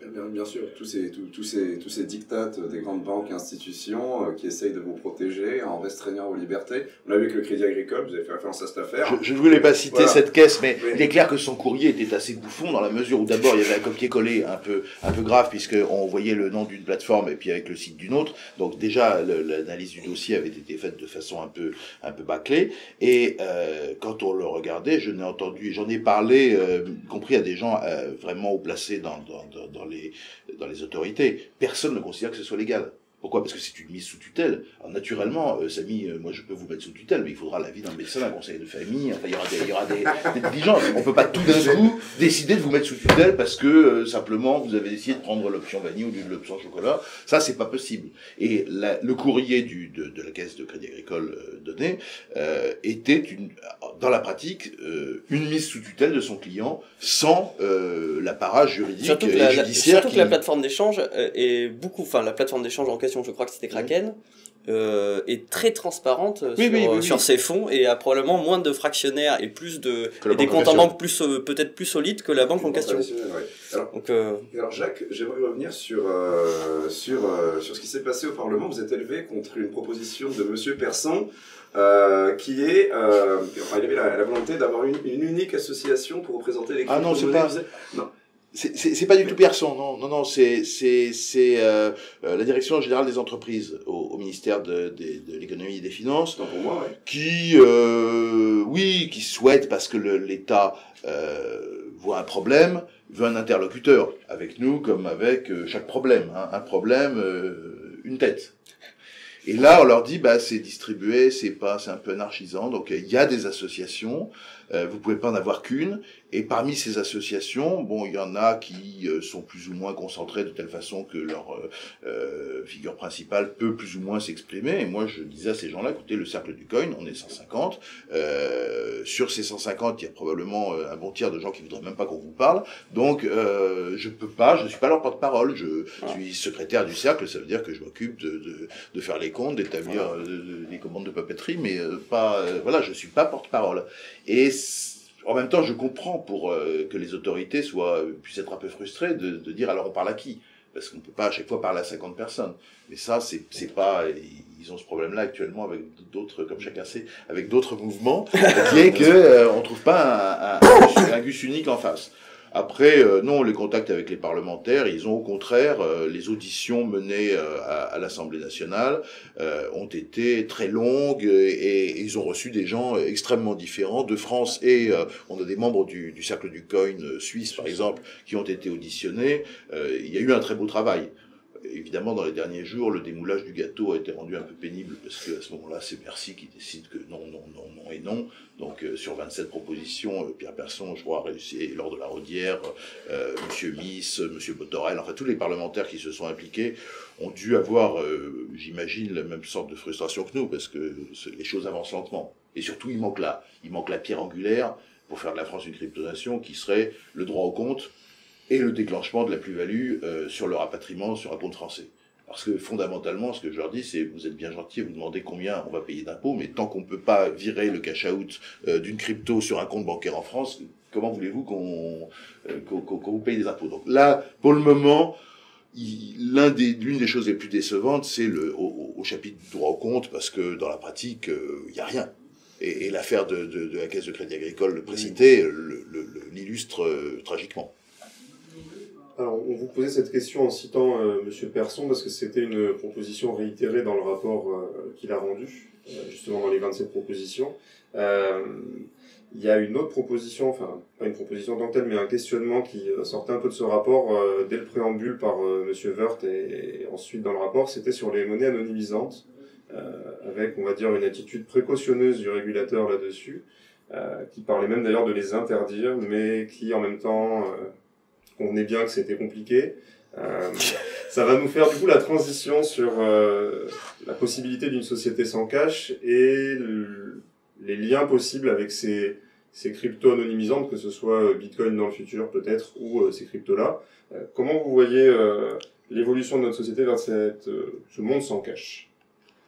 [SPEAKER 3] Bien, bien sûr, tous ces, tous, tous ces, tous ces dictates des grandes banques et institutions euh, qui essayent de vous protéger en restreignant vos libertés. On l'a vu avec le Crédit Agricole, vous avez fait référence à cette affaire.
[SPEAKER 6] Je, ne voulais pas citer
[SPEAKER 3] Voilà.
[SPEAKER 6] cette caisse, mais il est clair que son courrier était assez bouffon dans la mesure où d'abord il y avait un copier-coller un peu, un peu grave puisqu'on voyait le nom d'une plateforme et puis avec le site d'une autre. Donc déjà l'analyse du dossier avait été faite de façon un peu, un peu bâclée. Et euh, quand on le regardait, je n'ai entendu, j'en ai parlé, euh, y compris à des gens euh, vraiment haut placés dans, dans, dans, dans dans les autorités. Personne ne considère que ce soit légal. Pourquoi? Parce que c'est une mise sous tutelle. Alors naturellement, euh, Samy, euh, moi je peux vous mettre sous tutelle, mais il faudra l'avis d'un médecin, d'un conseiller de famille, enfin il y aura des, il y aura des, des diligences. On peut pas tout d'un coup décider de vous mettre sous tutelle parce que euh, simplement vous avez décidé de prendre l'option vanille de l'option chocolat. Ça, c'est pas possible. Et la- le courrier du, de, de la caisse de crédit agricole euh, donnée euh, était une, dans la pratique euh, une mise sous tutelle de son client sans euh, l'apparat juridique
[SPEAKER 5] Surtout
[SPEAKER 6] et
[SPEAKER 5] la,
[SPEAKER 6] judiciaire
[SPEAKER 5] surtout que
[SPEAKER 6] qui-
[SPEAKER 5] la plateforme d'échange est beaucoup, enfin la plateforme d'échange en je crois que c'était Kraken, euh, est très transparente
[SPEAKER 6] Oui,
[SPEAKER 5] sur,
[SPEAKER 6] oui, oui, oui.
[SPEAKER 5] sur ses fonds et a probablement moins de fractionnaires et plus de et des comptes en
[SPEAKER 6] question.
[SPEAKER 5] banque plus euh, peut-être plus solides que la banque en question.
[SPEAKER 3] Ouais. Alors,
[SPEAKER 5] Donc euh,
[SPEAKER 3] alors Jacques, j'aimerais revenir sur, euh, sur, euh, sur ce qui s'est passé au Parlement. Vous êtes élevé contre une proposition de Monsieur Persson. euh, qui est, euh, enfin, il avait la, la volonté d'avoir une, une unique association pour représenter les
[SPEAKER 6] Ah non, c'est pas- C'est c'est pas du tout Persson, non, non, non, c'est c'est c'est euh, euh, la direction générale des entreprises au, au ministère de, de, de l'économie et des finances
[SPEAKER 3] pour moi, ouais.
[SPEAKER 6] qui, euh, oui, qui souhaite parce que l'État euh, voit un problème, veut un interlocuteur avec nous comme avec euh, chaque problème, hein. un problème, euh, une tête. Et là, on leur dit, bah, c'est distribué, c'est pas, c'est un peu anarchisant. Donc, il y a des associations. Euh, vous pouvez pas en avoir qu'une. Et parmi ces associations, bon, il y en a qui euh, sont plus ou moins concentrées de telle façon que leur euh, euh, figure principale peut plus ou moins s'exprimer. Et moi, je disais à ces gens-là, écoutez, le cercle du coin, on est 150. Euh, sur ces 150, il y a probablement euh, un bon tiers de gens qui voudraient même pas qu'on vous parle. Donc, euh, je peux pas, je ne suis pas leur porte-parole. Je suis secrétaire du cercle, ça veut dire que je m'occupe de, de, de faire les comptes, d'établir des commandes de papeterie, mais pas, voilà, je suis pas porte-parole. En même temps, je comprends pour euh, que les autorités soient puissent être un peu frustrées de, de dire alors on parle à qui? Parce qu'on peut pas à chaque fois parler à 50 personnes. Mais ça, c'est c'est pas ils ont ce problème-là actuellement avec d'autres, comme chacun sait, avec d'autres mouvements, qui est que euh, on trouve pas un, un, un gus unique en face. Après, euh, non, les contacts avec les parlementaires, ils ont au contraire, euh, les auditions menées euh, à, l'Assemblée nationale ont été très longues et, ils ont reçu des gens extrêmement différents de France et on a des membres du, cercle du coin suisse par exemple qui ont été auditionnés. Il y a eu un très beau travail. Évidemment, dans les derniers jours, le démoulage du gâteau a été rendu un peu pénible parce que à ce moment-là, c'est Bercy qui décide que non, non, non, non et non. Donc, euh, sur 27 propositions, euh, Pierre Persson, je crois, a réussi, et lors de la Rodière, euh, Monsieur Miss, euh, Monsieur Botorel, enfin tous les parlementaires qui se sont impliqués ont dû avoir, euh, j'imagine, la même sorte de frustration que nous parce que les choses avancent lentement. Et surtout, il manque là, il manque la pierre angulaire pour faire de la France une cryptonation qui serait le droit au compte et le déclenchement de la plus-value euh, sur le rapatriement sur un compte français. Parce que fondamentalement, ce que je leur dis, c'est vous êtes bien gentils, vous demandez combien on va payer d'impôts, mais tant qu'on ne peut pas virer le cash-out euh, d'une crypto sur un compte bancaire en France, comment voulez-vous qu'on euh, qu'on vous paye des impôts? Donc là, pour le moment, il- l'un des l'une des choses les plus décevantes, c'est le au, au- chapitre droit au compte, parce que dans la pratique, euh, il n'y a rien. Et, et l'affaire de, de, de la Caisse de Crédit Agricole le- le- l'illustre euh, tragiquement.
[SPEAKER 7] Alors, on vous posait cette question en citant euh, Monsieur Persson parce que c'était une proposition réitérée dans le rapport euh, qu'il a rendu, euh, justement dans les 27 propositions. Euh, il y a une autre proposition, enfin pas une proposition tant telle, mais un questionnement qui euh, sortait un peu de ce rapport euh, dès le préambule par Monsieur Wirth et, et ensuite dans le rapport, c'était sur les monnaies anonymisantes, avec on va dire une attitude précautionneuse du régulateur là-dessus, qui parlait même d'ailleurs de les interdire, mais qui en même temps convenait bien que c'était compliqué. Euh, ça va nous faire du coup la transition sur euh, la possibilité d'une société sans cash et le- les liens possibles avec ces, cryptos anonymisantes, que ce soit euh, Bitcoin dans le futur peut-être ou ces cryptos-là. Comment vous voyez l'évolution de notre société vers ce monde sans cash?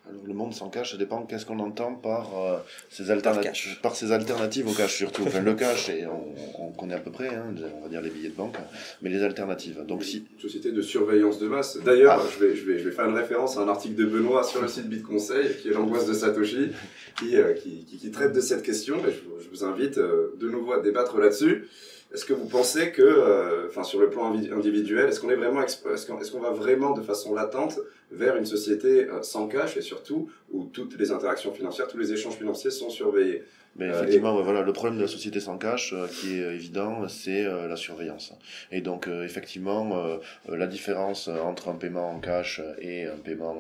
[SPEAKER 4] Alors, le monde sans cash, ça dépend qu'est-ce qu'on entend par, euh, ces alternatives, par ces alternatives au cash surtout. Enfin, le cash, et on, on connaît à peu près, hein, on va dire les billets de banque, mais les alternatives. Donc si,
[SPEAKER 3] Une société de surveillance de masse. D'ailleurs,
[SPEAKER 4] Ah.
[SPEAKER 3] je, vais, je, vais, je vais faire une référence à un article de Benoît sur le site BitConseil, qui est l'angoisse de Satoshi, qui, euh, qui, qui, qui traite de cette question. Et je, vous- je vous invite euh, de nouveau à débattre là-dessus. Est-ce que vous pensez que, euh, enfin, sur le plan individuel, est-ce qu'on est vraiment, exp- est-ce qu'on est-ce qu'on va vraiment de façon latente vers une société euh, sans cash et surtout où toutes les interactions financières, tous les échanges financiers sont surveillés?
[SPEAKER 4] Mais
[SPEAKER 3] Euh,
[SPEAKER 4] effectivement, voilà, le problème de la société sans cash, euh, qui est évident, c'est euh, la surveillance. Et donc, effectivement, la différence entre un paiement en cash et un paiement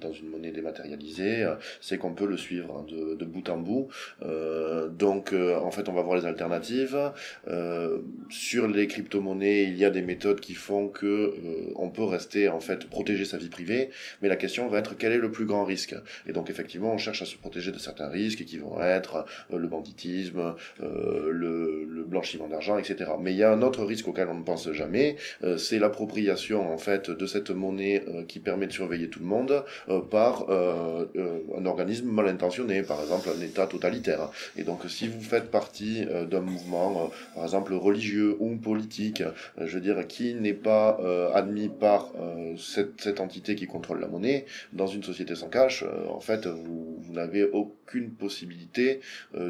[SPEAKER 4] dans une monnaie dématérialisée, c'est qu'on peut le suivre de, de bout en bout. Donc, en fait, on va voir les alternatives. Sur les crypto-monnaies, il y a des méthodes qui font que on peut rester, en fait, protéger sa vie privée. Mais la question va être quel est le plus grand risque? Et donc, effectivement, on cherche à se protéger de certains risques qui vont être le banditisme, euh, le, blanchiment d'argent, etc. Mais il y a un autre risque auquel on ne pense jamais, euh, c'est l'appropriation en fait de cette monnaie euh, qui permet de surveiller tout le monde par un organisme mal intentionné, par exemple un État totalitaire. Et donc si vous faites partie d'un mouvement, par exemple religieux ou politique, je veux dire qui n'est pas admis par cette, entité qui contrôle la monnaie, dans une société sans cash, en fait vous n'avez aucune possibilité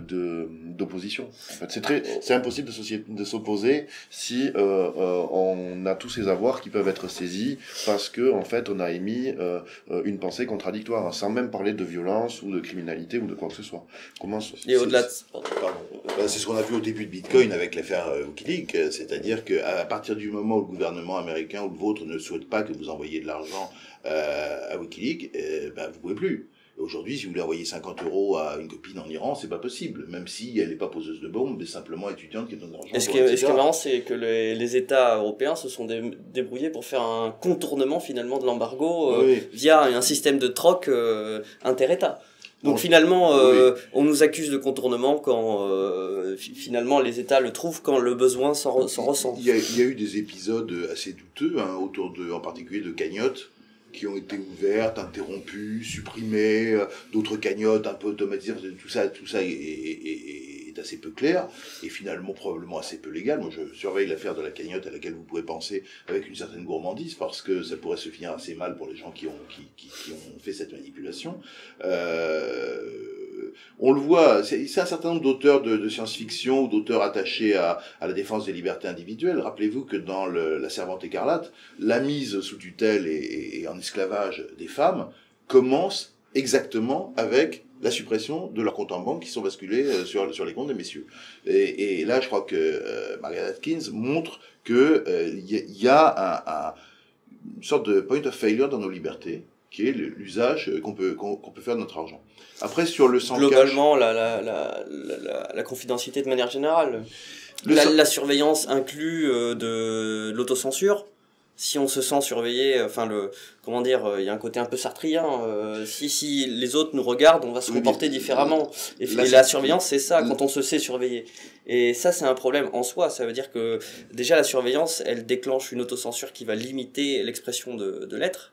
[SPEAKER 4] de d'opposition. En fait, c'est très, c'est impossible de, s'opposer si euh, euh, on a tous ces avoirs qui peuvent être saisis parce que en fait on a émis euh, une pensée contradictoire, sans même parler de violence ou de criminalité ou de quoi que ce soit. Comment se-
[SPEAKER 5] Et au-delà de...
[SPEAKER 6] Bah, c'est ce qu'on a vu au début de Bitcoin avec l'affaire Wikileaks, c'est-à-dire qu'à partir du moment où le gouvernement américain ou le vôtre ne souhaite pas que vous envoyiez de l'argent euh, à Wikileaks, euh, bah, vous pouvez plus. Aujourd'hui, si vous voulez envoyer 50 euros à une copine en Iran, c'est pas possible, même si elle n'est pas poseuse de bombes, mais simplement étudiante qui donne de l'argent.
[SPEAKER 5] Et ce qui est, ce qui est marrant, c'est que les, les États européens se sont dé- débrouillés pour faire un contournement finalement de l'embargo euh,
[SPEAKER 6] Oui.
[SPEAKER 5] via un système de troc euh, inter-État. Donc finalement, euh, on nous accuse de contournement quand euh, fi- finalement les États le trouvent quand le besoin s'en re- s'en ressent.
[SPEAKER 6] Il y, a, il y a eu des épisodes assez douteux, hein, autour de, en particulier de cagnottes, qui ont été ouvertes, interrompues, supprimées, euh, d'autres cagnottes un peu automatisées, tout ça, tout ça est, est assez peu clair, et finalement probablement assez peu légal. Moi, je surveille l'affaire de la cagnotte à laquelle vous pouvez penser avec une certaine gourmandise, parce que ça pourrait se finir assez mal pour les gens qui ont, fait cette manipulation. Euh, on le voit, c'est un certain nombre d'auteurs de, science-fiction ou d'auteurs attachés à, la défense des libertés individuelles. Rappelez-vous que dans La Servante écarlate, la mise sous tutelle et en esclavage des femmes commence exactement avec la suppression de leurs comptes en banque qui sont basculés euh, sur, sur les comptes des messieurs. Et, et là, je crois que euh, Margaret Atkins montre que euh, y, a- il y a un- un- une sorte de point of failure dans nos libertés, qui est l'usage qu'on peut, qu'on peut faire de notre argent. Après, sur le sans
[SPEAKER 5] Globalement, la, la, la, la, la- la confidentialité de manière générale. La surveillance inclut euh, de l'autocensure. Si on se sent surveillé, enfin le comment dire, euh, il y a un côté un peu sartrien. euh, si si les autres nous regardent, on va se comporter différemment. Et,
[SPEAKER 6] Là,
[SPEAKER 5] et la surveillance, c'est ça,
[SPEAKER 6] Là-
[SPEAKER 5] quand on se sait surveiller. Et ça, c'est un problème en soi. Ça veut dire que déjà la surveillance, elle déclenche une autocensure qui va limiter l'expression de, de l'être.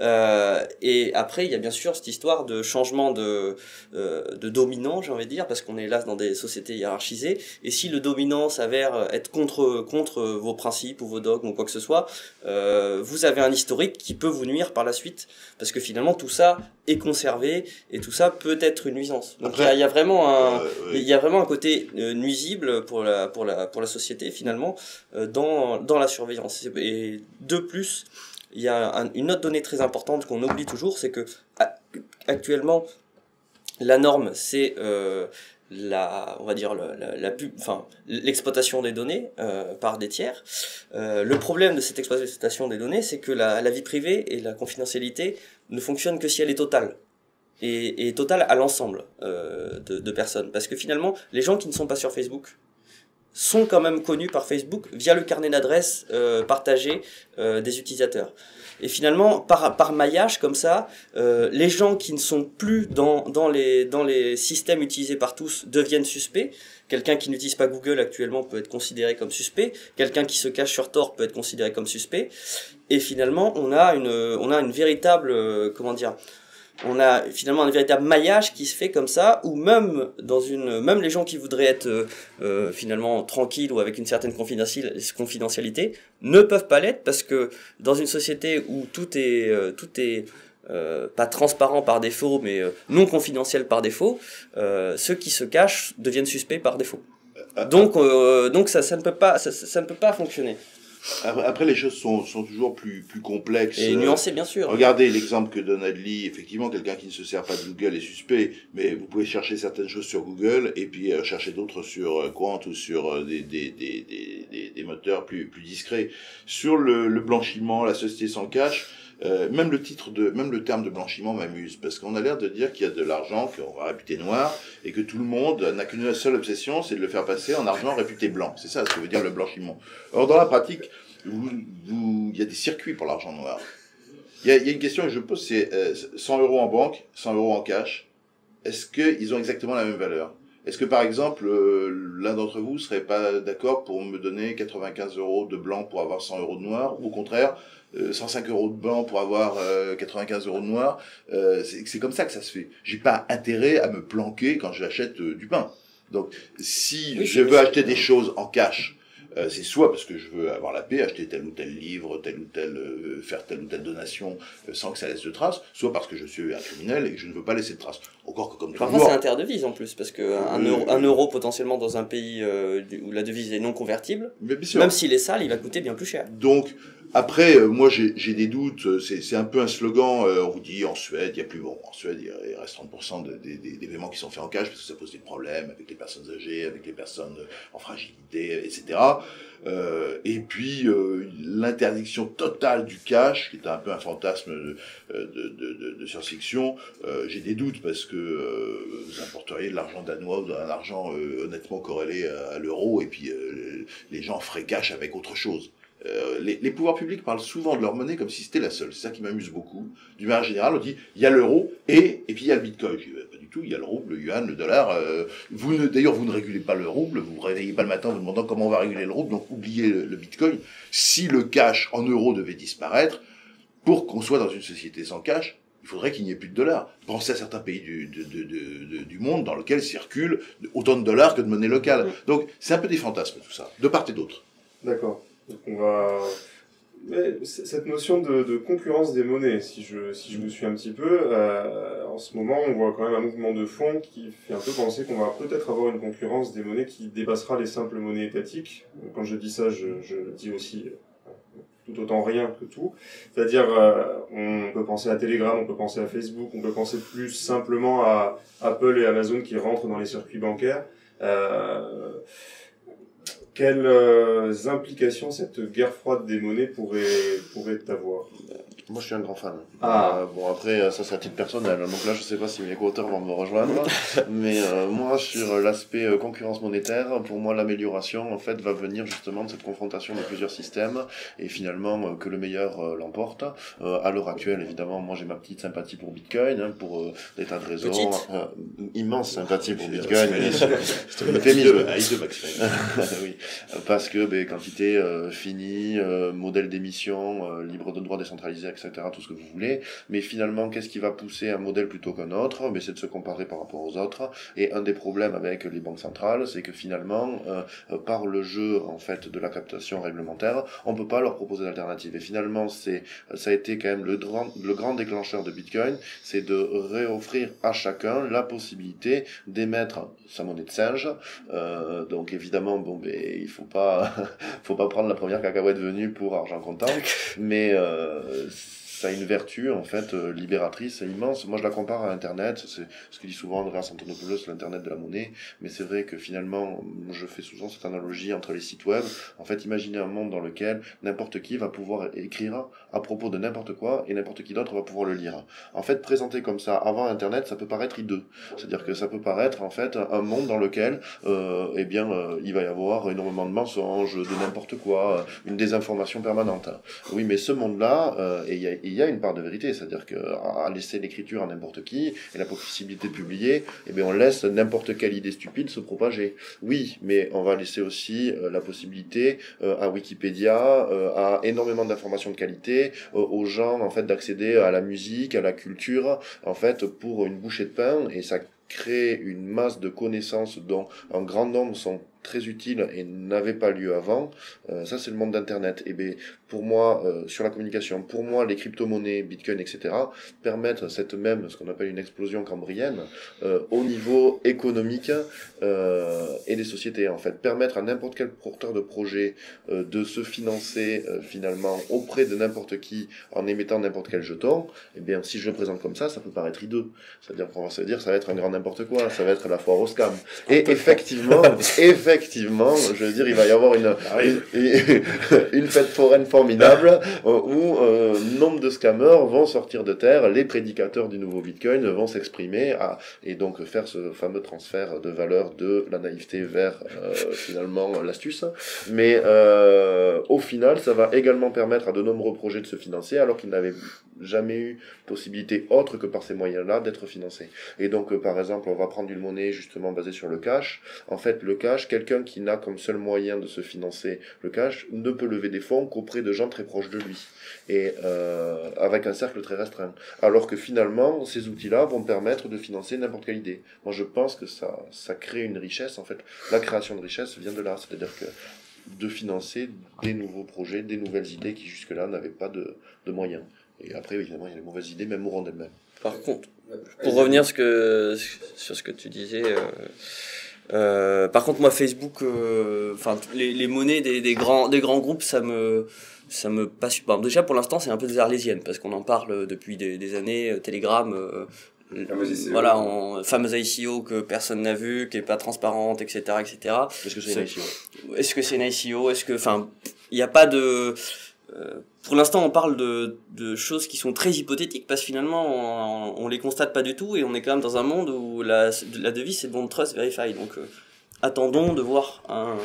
[SPEAKER 5] Euh, et après, il y a bien sûr cette histoire de changement de euh, de dominant, j'ai envie de dire, parce qu'on est là dans des sociétés hiérarchisées. Et si le dominant s'avère être contre contre vos principes ou vos dogmes ou quoi que ce soit, euh, vous avez un historique qui peut vous nuire par la suite, parce que finalement tout ça est conservé et tout ça peut être une nuisance. Donc il y a- il y, a vraiment un,
[SPEAKER 6] Euh,
[SPEAKER 5] il
[SPEAKER 6] oui.
[SPEAKER 5] y a vraiment un côté euh, nuisible pour la, pour la, pour la société finalement euh, dans, dans la surveillance. Et de plus, il y a un- une autre donnée très importante qu'on oublie toujours, c'est que actuellement la norme c'est euh, la, on va dire la, pub, enfin l'exploitation des données euh, par des tiers. Euh, le problème de cette exploitation des données, c'est que la, la vie privée et la confidentialité ne fonctionnent que si elle est totale et, et totale à l'ensemble euh, de, de personnes. Parce que finalement, les gens qui ne sont pas sur Facebook sont quand même connus par Facebook via le carnet d'adresses euh, partagé euh, des utilisateurs. Et finalement, par, par maillage comme ça, euh, les gens qui ne sont plus dans, dans, les, dans les systèmes utilisés par tous deviennent suspects. Quelqu'un qui n'utilise pas Google actuellement peut être considéré comme suspect. Quelqu'un qui se cache sur Tor peut être considéré comme suspect. Et finalement, on a une, on a une véritable, euh, comment dire, on a finalement un véritable maillage qui se fait comme ça, où même dans une, même les gens qui voudraient être euh, euh, finalement tranquilles ou avec une certaine confidentiali- confidentialité ne peuvent pas l'être parce que dans une société où tout est, euh, tout est pas transparent par défaut, mais non confidentiel par défaut, ceux qui se cachent deviennent suspects par défaut. Donc, donc ça, ça ne peut pas, ça ne peut pas fonctionner.
[SPEAKER 6] Après, les choses sont, sont toujours plus, plus complexes.
[SPEAKER 5] Et
[SPEAKER 6] Euh,
[SPEAKER 5] nuancé, bien sûr.
[SPEAKER 6] Regardez l'exemple que donne Adli. Effectivement, quelqu'un qui ne se sert pas de Google est suspect, mais vous pouvez chercher certaines choses sur Google et puis euh, chercher d'autres sur euh, Quant ou sur des, des, des, des, des, des moteurs plus, plus discrets. Sur le, le blanchiment, la société sans cash, euh, même le titre de, même le terme de blanchiment m'amuse parce qu'on a l'air de dire qu'il y a de l'argent qu'on va réputer noir et que tout le monde n'a qu'une seule obsession, c'est de le faire passer en argent réputé blanc. C'est ça ce que veut dire le blanchiment. Or, dans la pratique, il y a des circuits pour l'argent noir. Il y, y a une question que je pose, c'est euh, 100 euros en banque, 100 euros en cash. Est-ce qu'ils ont exactement la même valeur? Est-ce que par exemple, euh, l'un d'entre vous serait pas d'accord pour me donner 95 euros de blanc pour avoir 100 euros de noir, ou au contraire 105 euros de blanc pour avoir euh, 95 euros de noir Euh, C'est comme ça que ça se fait. J'ai pas intérêt à me planquer quand j'achète euh, du pain. Donc, si
[SPEAKER 5] Oui,
[SPEAKER 6] je veux acheter des choses en cash, euh, c'est soit parce que je veux avoir la paix, acheter tel ou tel livre, tel ou tel, euh, faire telle ou telle donation euh, sans que ça laisse de traces, soit parce que je suis un criminel et que je ne veux pas laisser de traces. Encore que comme
[SPEAKER 5] Parfois,
[SPEAKER 6] toujours,
[SPEAKER 5] c'est interdevise en plus, parce que un,
[SPEAKER 6] Euh,
[SPEAKER 5] euro, un euro potentiellement dans un pays euh, où la devise est non convertible,
[SPEAKER 6] mais bien sûr.
[SPEAKER 5] même s'il est sale, il va coûter bien plus cher.
[SPEAKER 6] Donc, après, euh, moi, j'ai des doutes. euh, C'est un peu un slogan. euh, on vous dit en Suède, il y a plus bon. En Suède, il reste 30% de- des- des d'événements qui sont faits en cash parce que ça pose des problèmes avec les personnes âgées, avec les personnes euh, en fragilité, etc. Euh, et puis euh, l'interdiction totale du cash, qui est un peu un fantasme de, de, science-fiction. J'ai des doutes parce que vous importeriez de l'argent danois ou d'un argent honnêtement corrélé à, à l'euro, et puis les gens feraient cash avec autre chose. Euh, les, les pouvoirs publics parlent souvent de leur monnaie comme si c'était la seule. C'est ça qui m'amuse beaucoup. D'une manière générale, on dit il y a l'euro et et puis il y a le bitcoin. Je dis bah, pas du tout. Il y a le rouble, le yuan, le dollar. euh, vous ne, d'ailleurs, vous ne régulez pas le rouble. Vous vous réveillez pas le matin en vous demandant comment on va réguler le rouble. Donc oubliez le, le bitcoin. Si le cash en euros devait disparaître, pour qu'on soit dans une société sans cash, il faudrait qu'il n'y ait plus de dollars. Pensez à certains pays du, de- de- de- de- du monde dans lesquels circulent autant de dollars que de monnaie locale. Donc c'est un peu des fantasmes tout ça, de part et d'autre.
[SPEAKER 7] D'accord. Donc on va. Mais cette notion de, de concurrence des monnaies, si je, si je vous suis un petit peu, euh, en ce moment, on voit quand même un mouvement de fond qui fait un peu penser qu'on va peut-être avoir une concurrence des monnaies qui dépassera les simples monnaies étatiques. Quand je dis ça, je, je dis aussi euh, tout autant rien que tout. C'est-à-dire, euh, on peut penser à Telegram, on peut penser à Facebook, on peut penser plus simplement à Apple et Amazon qui rentrent dans les circuits bancaires. Euh, quelles euh, implications cette guerre froide des monnaies pourrait, pourrait avoir?
[SPEAKER 4] Moi, je suis un grand fan.
[SPEAKER 7] Ah.
[SPEAKER 4] Euh, bon, après, euh, ça, c'est à titre personnel. Donc là, je sais pas si mes co-auteurs vont me rejoindre. mais euh, moi, sur l'aspect euh, concurrence monétaire, pour moi, l'amélioration, en fait, va venir justement de cette confrontation de plusieurs systèmes et finalement que le meilleur euh, l'emporte. Euh, à l'heure actuelle, évidemment, moi, j'ai ma petite sympathie pour Bitcoin, hein, pour euh, des tas de raisons. Immense sympathie pour Bitcoin.
[SPEAKER 6] c'est- deux Maxime.
[SPEAKER 4] oui, parce que ben, quantité euh, finie, euh, modèle d'émission, euh, libre de droit décentralisé, etc. tout ce que vous voulez. Mais finalement, qu'est-ce qui va pousser un modèle plutôt qu'un autre? Mais c'est de se comparer par rapport aux autres. Et un des problèmes avec les banques centrales, c'est que finalement, euh, euh, par le jeu en fait de la captation réglementaire, on peut pas leur proposer d'alternative. Et finalement, c'est ça a été quand même le grand déclencheur de Bitcoin, c'est de réoffrir à chacun la possibilité d'émettre sa monnaie de singe. Euh, donc évidemment, bon, ben, il faut pas, faut pas prendre la première cacahuète venue pour argent comptant, mais euh, ça a une vertu en fait euh, libératrice immense. Moi, je la compare à Internet. C'est ce que dit souvent Andreas Antonopoulos, l'Internet de la monnaie. Mais c'est vrai que finalement, je fais souvent cette analogie entre les sites web. En fait, imaginez un monde dans lequel n'importe qui va pouvoir écrire à propos de n'importe quoi et n'importe qui d'autre va pouvoir le lire. En fait, présenté comme ça avant Internet, ça peut paraître hideux. C'est-à-dire que ça peut paraître en fait un monde dans lequel, euh, eh bien, euh, il va y avoir énormément de mensonges, de n'importe quoi, une désinformation permanente. Oui, mais ce monde-là, et il y a il y a une part de vérité, c'est-à-dire qu'à laisser l'écriture à n'importe qui et la possibilité de publier, eh bien on laisse n'importe quelle idée stupide se propager. Oui, mais on va laisser aussi euh, la possibilité euh, à Wikipédia, euh, à énormément d'informations de qualité, aux gens en fait d'accéder à la musique, à la culture, en fait pour une bouchée de pain et ça crée une masse de connaissances dont un grand nombre sont très utiles et n'avaient pas lieu avant. ça, c'est le monde d'Internet. Et bien, pour moi, euh, sur la communication, pour moi, les crypto-monnaies, Bitcoin, etc., permettent cette même, ce qu'on appelle une explosion cambrienne, euh, au niveau économique euh, et des sociétés, en fait. Permettre à n'importe quel porteur de projet euh, de se financer euh, finalement auprès de n'importe qui en émettant n'importe quel jeton, eh bien, si je le présente comme ça, ça peut paraître hideux. C'est-à-dire qu'on va se dire, ça va être un grand n'importe quoi, ça va être la foire au scam. Et effectivement, effectivement, je veux dire, il va y avoir une, une, une fête foraine formidable euh, où euh, nombre de scammers vont sortir de terre, les prédicateurs du nouveau Bitcoin vont s'exprimer et donc faire ce fameux transfert de valeur de la naïveté vers euh, finalement l'astuce. Mais euh, au final, ça va également permettre à de nombreux projets de se financer alors qu'ils n'avaient jamais eu possibilité autre que par ces moyens-là d'être financés. Et donc, par exemple, on va prendre une monnaie justement basée sur le cash. En fait, le cash, quelqu'un qui n'a comme seul moyen de se financer le cash ne peut lever des fonds qu'auprès de gens très proches de lui et euh, avec un cercle très restreint. Alors que finalement, ces outils-là vont permettre de financer n'importe quelle idée. Moi, je pense que ça, ça crée une richesse. En fait, la création de richesse vient de là. C'est-à-dire que de financer des nouveaux projets, des nouvelles idées qui jusque-là n'avaient pas de, de moyens. Et après, évidemment, il y a les mauvaises idées, même au rang d'elles-mêmes.
[SPEAKER 5] Par contre, pour revenir ce que, sur ce que tu disais, euh, euh, par contre, moi, Facebook, euh, enfin, les, les monnaies des, des, grands, des grands groupes, ça me, ça me passe pas. Déjà, pour l'instant, c'est un peu des arlésiennes, parce qu'on en parle depuis des, des années, euh, Telegram, euh, voilà, en, fameuse ICO que personne n'a vu, qui est pas transparente, etc., etc.
[SPEAKER 4] Est-ce que c'est une ICO
[SPEAKER 5] Est-ce que c'est une ICO Est-ce que, enfin, il n'y a pas de. Euh, pour l'instant, on parle de, de choses qui sont très hypothétiques parce que finalement, on, on les constate pas du tout et on est quand même dans un monde où la, la devise c'est Don't Trust Verify. Donc, euh, attendons de voir un,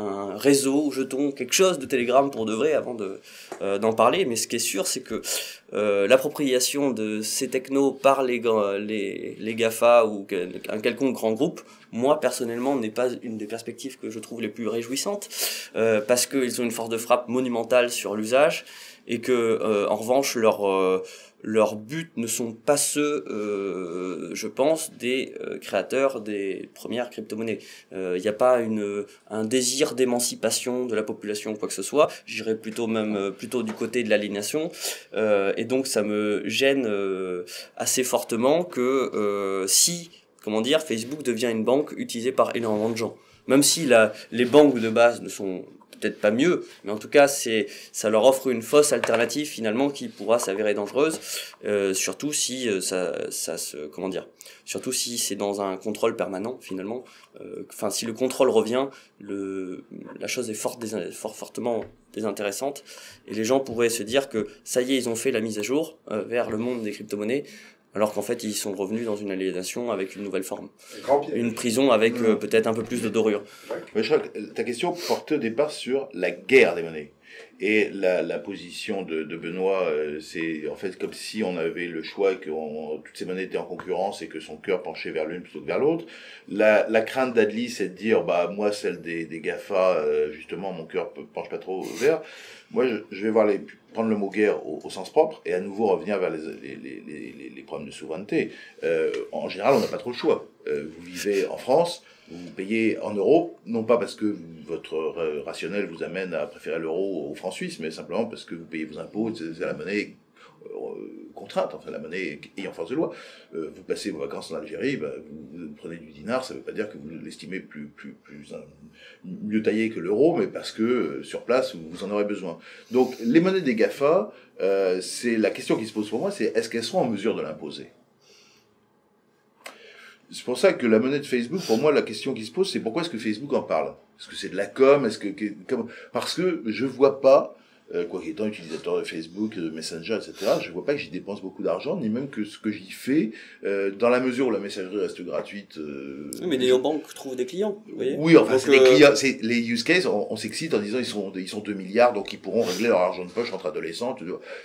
[SPEAKER 5] un réseau, jeton, quelque chose de Telegram pour de vrai avant de euh, d'en parler. Mais ce qui est sûr, c'est que euh, l'appropriation de ces technos par les, les, les GAFA ou un quelconque grand groupe, moi personnellement, n'est pas une des perspectives que je trouve les plus réjouissantes, euh, parce qu'ils ont une force de frappe monumentale sur l'usage et que en revanche leur leurs buts ne sont pas ceux, euh, je pense, des euh, créateurs des premières crypto-monnaies. Il n'y a pas une, un désir d'émancipation de la population ou quoi que ce soit. J'irais plutôt même euh, plutôt du côté de l'aliénation. Euh, et donc ça me gêne euh, assez fortement que euh, si, comment dire, Facebook devient une banque utilisée par énormément de gens. Même si la, les banques de base ne sont peut-être pas mieux, mais en tout cas, c'est, ça leur offre une fausse alternative finalement qui pourra s'avérer dangereuse, euh, surtout si euh, ça, ça se, comment dire, surtout si c'est dans un contrôle permanent finalement. Euh, Enfin, si le contrôle revient, le, la chose est fort, fort fortement désintéressante et les gens pourraient se dire que ça y est, ils ont fait la mise à jour euh, vers le monde des crypto-monnaies. Alors qu'en fait, ils sont revenus dans une aliénation avec une nouvelle forme. Une prison avec euh, peut-être un peu plus de dorure.
[SPEAKER 6] Mais je crois que ta question portait au départ sur la guerre des monnaies. Et la, position de, Benoît, euh, c'est en fait comme si on avait le choix que on- toutes ces monnaies étaient en concurrence et que son cœur penchait vers l'une plutôt que vers l'autre. La, crainte d'Adli, c'est de dire, bah moi, celle des, GAFA, euh, justement, mon cœur pe- penche pas trop vers. Moi, je, vais voir les, prendre le mot guerre au, sens propre et à nouveau revenir vers les, problèmes de souveraineté. Euh, en général, on n'a pas trop le choix. Vous vivez en France, vous payez en euros, non pas parce que votre ra- rationnel vous amène à préférer l'euro au franc suisse, mais simplement parce que vous payez vos impôts, c'est la monnaie euh, contrainte, enfin la monnaie ayant force de loi. Euh, vous passez vos vacances en Algérie, bah, vous, prenez du dinar, ça ne veut pas dire que vous l'estimez plus, euh, mieux taillé que l'euro, mais parce que euh, sur place, vous, en aurez besoin. Donc les monnaies des GAFA, euh, c'est la question qui se pose pour moi, c'est est-ce qu'elles sont en mesure de l'imposer? C'est pour ça que la monnaie de Facebook, pour moi, la question qui se pose, c'est pourquoi est-ce que Facebook en parle? Est-ce que c'est de la com? Est-ce que, parce que je vois pas, euh, quoi qu'étant utilisateur de Facebook, de Messenger, etc., je vois pas que j'y dépense beaucoup d'argent, ni même que ce que j'y fais, euh, dans la mesure où la messagerie reste gratuite. euh,
[SPEAKER 5] Oui, mais les banques trouvent des clients, vous voyez
[SPEAKER 6] oui, enfin, les clients, c'est les use cases, on, on s'excite en disant ils sont, ils sont 2 milliards, donc ils pourront régler leur argent de poche entre adolescents.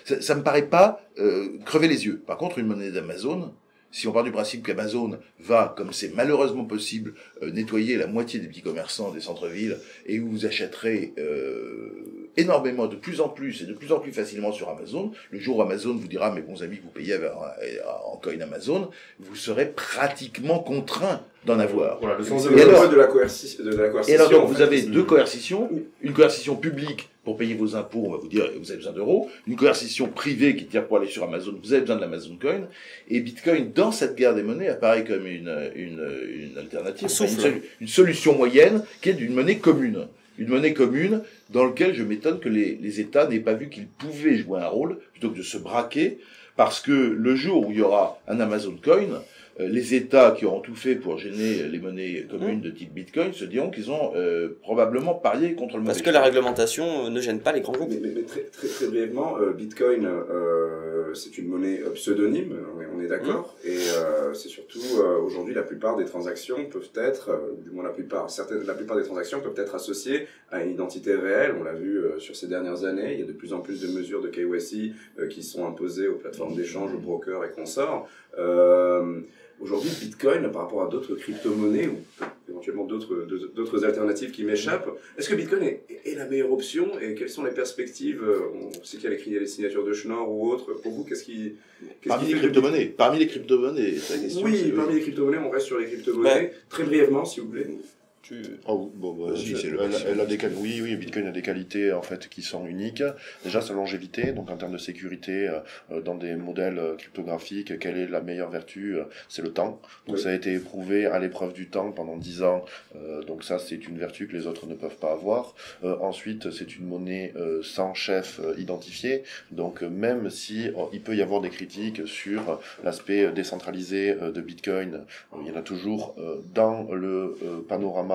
[SPEAKER 6] Ça, ça me paraît pas euh, crever les yeux. Par contre, une monnaie d'Amazon, si on part du principe qu'Amazon va, comme c'est malheureusement possible, euh, nettoyer la moitié des petits commerçants des centres-villes et où vous achèterez euh, énormément, de plus en plus et de plus en plus facilement sur Amazon, le jour où Amazon vous dira, mes bons amis, que vous payez avec- en coin Amazon, vous serez pratiquement contraint d'en avoir.
[SPEAKER 7] Voilà, le sens de
[SPEAKER 6] alors-
[SPEAKER 3] code de la coerci- de la coercition.
[SPEAKER 6] Et alors, donc, vous
[SPEAKER 3] fait.
[SPEAKER 6] avez deux coercitions. Une coercition publique pour payer vos impôts, on va vous dire, vous avez besoin d'euros. Une coercition privée qui tire pour aller sur Amazon, vous avez besoin de l'Amazon Coin. Et Bitcoin, dans cette guerre des monnaies, apparaît comme une, une, une alternative,
[SPEAKER 5] Un
[SPEAKER 6] une solution moyenne qui est d'une monnaie commune. Une monnaie commune dans laquelle je m'étonne que les, les États n'aient pas vu qu'ils pouvaient jouer un rôle plutôt que de se braquer, parce que le jour où il y aura un Amazon Coin, euh, les États qui auront tout fait pour gêner les monnaies communes de type Bitcoin se diront qu'ils ont euh, probablement parié contre le
[SPEAKER 5] Parce
[SPEAKER 6] mauvais
[SPEAKER 5] que la réglementation euh, ne gêne pas les grands groupes.
[SPEAKER 3] Mais, mais- mais très, très, très brièvement, euh, Bitcoin, euh, c'est une monnaie pseudonyme, on est, d'accord, et euh, c'est surtout euh, aujourd'hui la plupart des transactions peuvent être, euh, du moins la plupart, certaines, la plupart des transactions peuvent être associées à une identité réelle. On l'a vu sur ces dernières années, il y a de plus en plus de mesures de KYC qui sont imposées aux plateformes d'échange, aux brokers et consorts. Aujourd'hui, Bitcoin, par rapport à d'autres crypto-monnaies ou éventuellement d'autres d'autres alternatives qui m'échappent, est-ce que Bitcoin est, est la meilleure option et quelles sont les perspectives euh, On sait qu'il y a les, signatures de Schnorr ou autres. Pour vous, qu'est-ce qui, qu'est-ce
[SPEAKER 6] Parmi
[SPEAKER 3] qui
[SPEAKER 6] les crypto-monnaies, parmi les crypto-monnaies, c'est la question.
[SPEAKER 3] Oui, parmi les crypto-monnaies, on reste sur les crypto-monnaies. Très brièvement, s'il vous plaît.
[SPEAKER 5] Tu...
[SPEAKER 4] Oh, bon, bah,
[SPEAKER 6] Vas-y,
[SPEAKER 4] je-
[SPEAKER 6] c'est le
[SPEAKER 4] elle, a des oui, oui, Bitcoin a des qualités en fait qui sont uniques. Déjà sa longévité, donc en termes de sécurité, euh, euh, dans des modèles euh, cryptographiques, quelle est la meilleure vertu C'est le temps. Donc
[SPEAKER 3] Oui.
[SPEAKER 4] ça a été éprouvé à l'épreuve du temps pendant 10 ans. Euh, donc ça c'est une vertu que les autres ne peuvent pas avoir. Euh, ensuite c'est une monnaie euh, sans chef euh, identifié. Donc euh, même si euh, il peut y avoir des critiques sur l'aspect décentralisé euh, de Bitcoin, euh, il y en a toujours euh, dans le euh,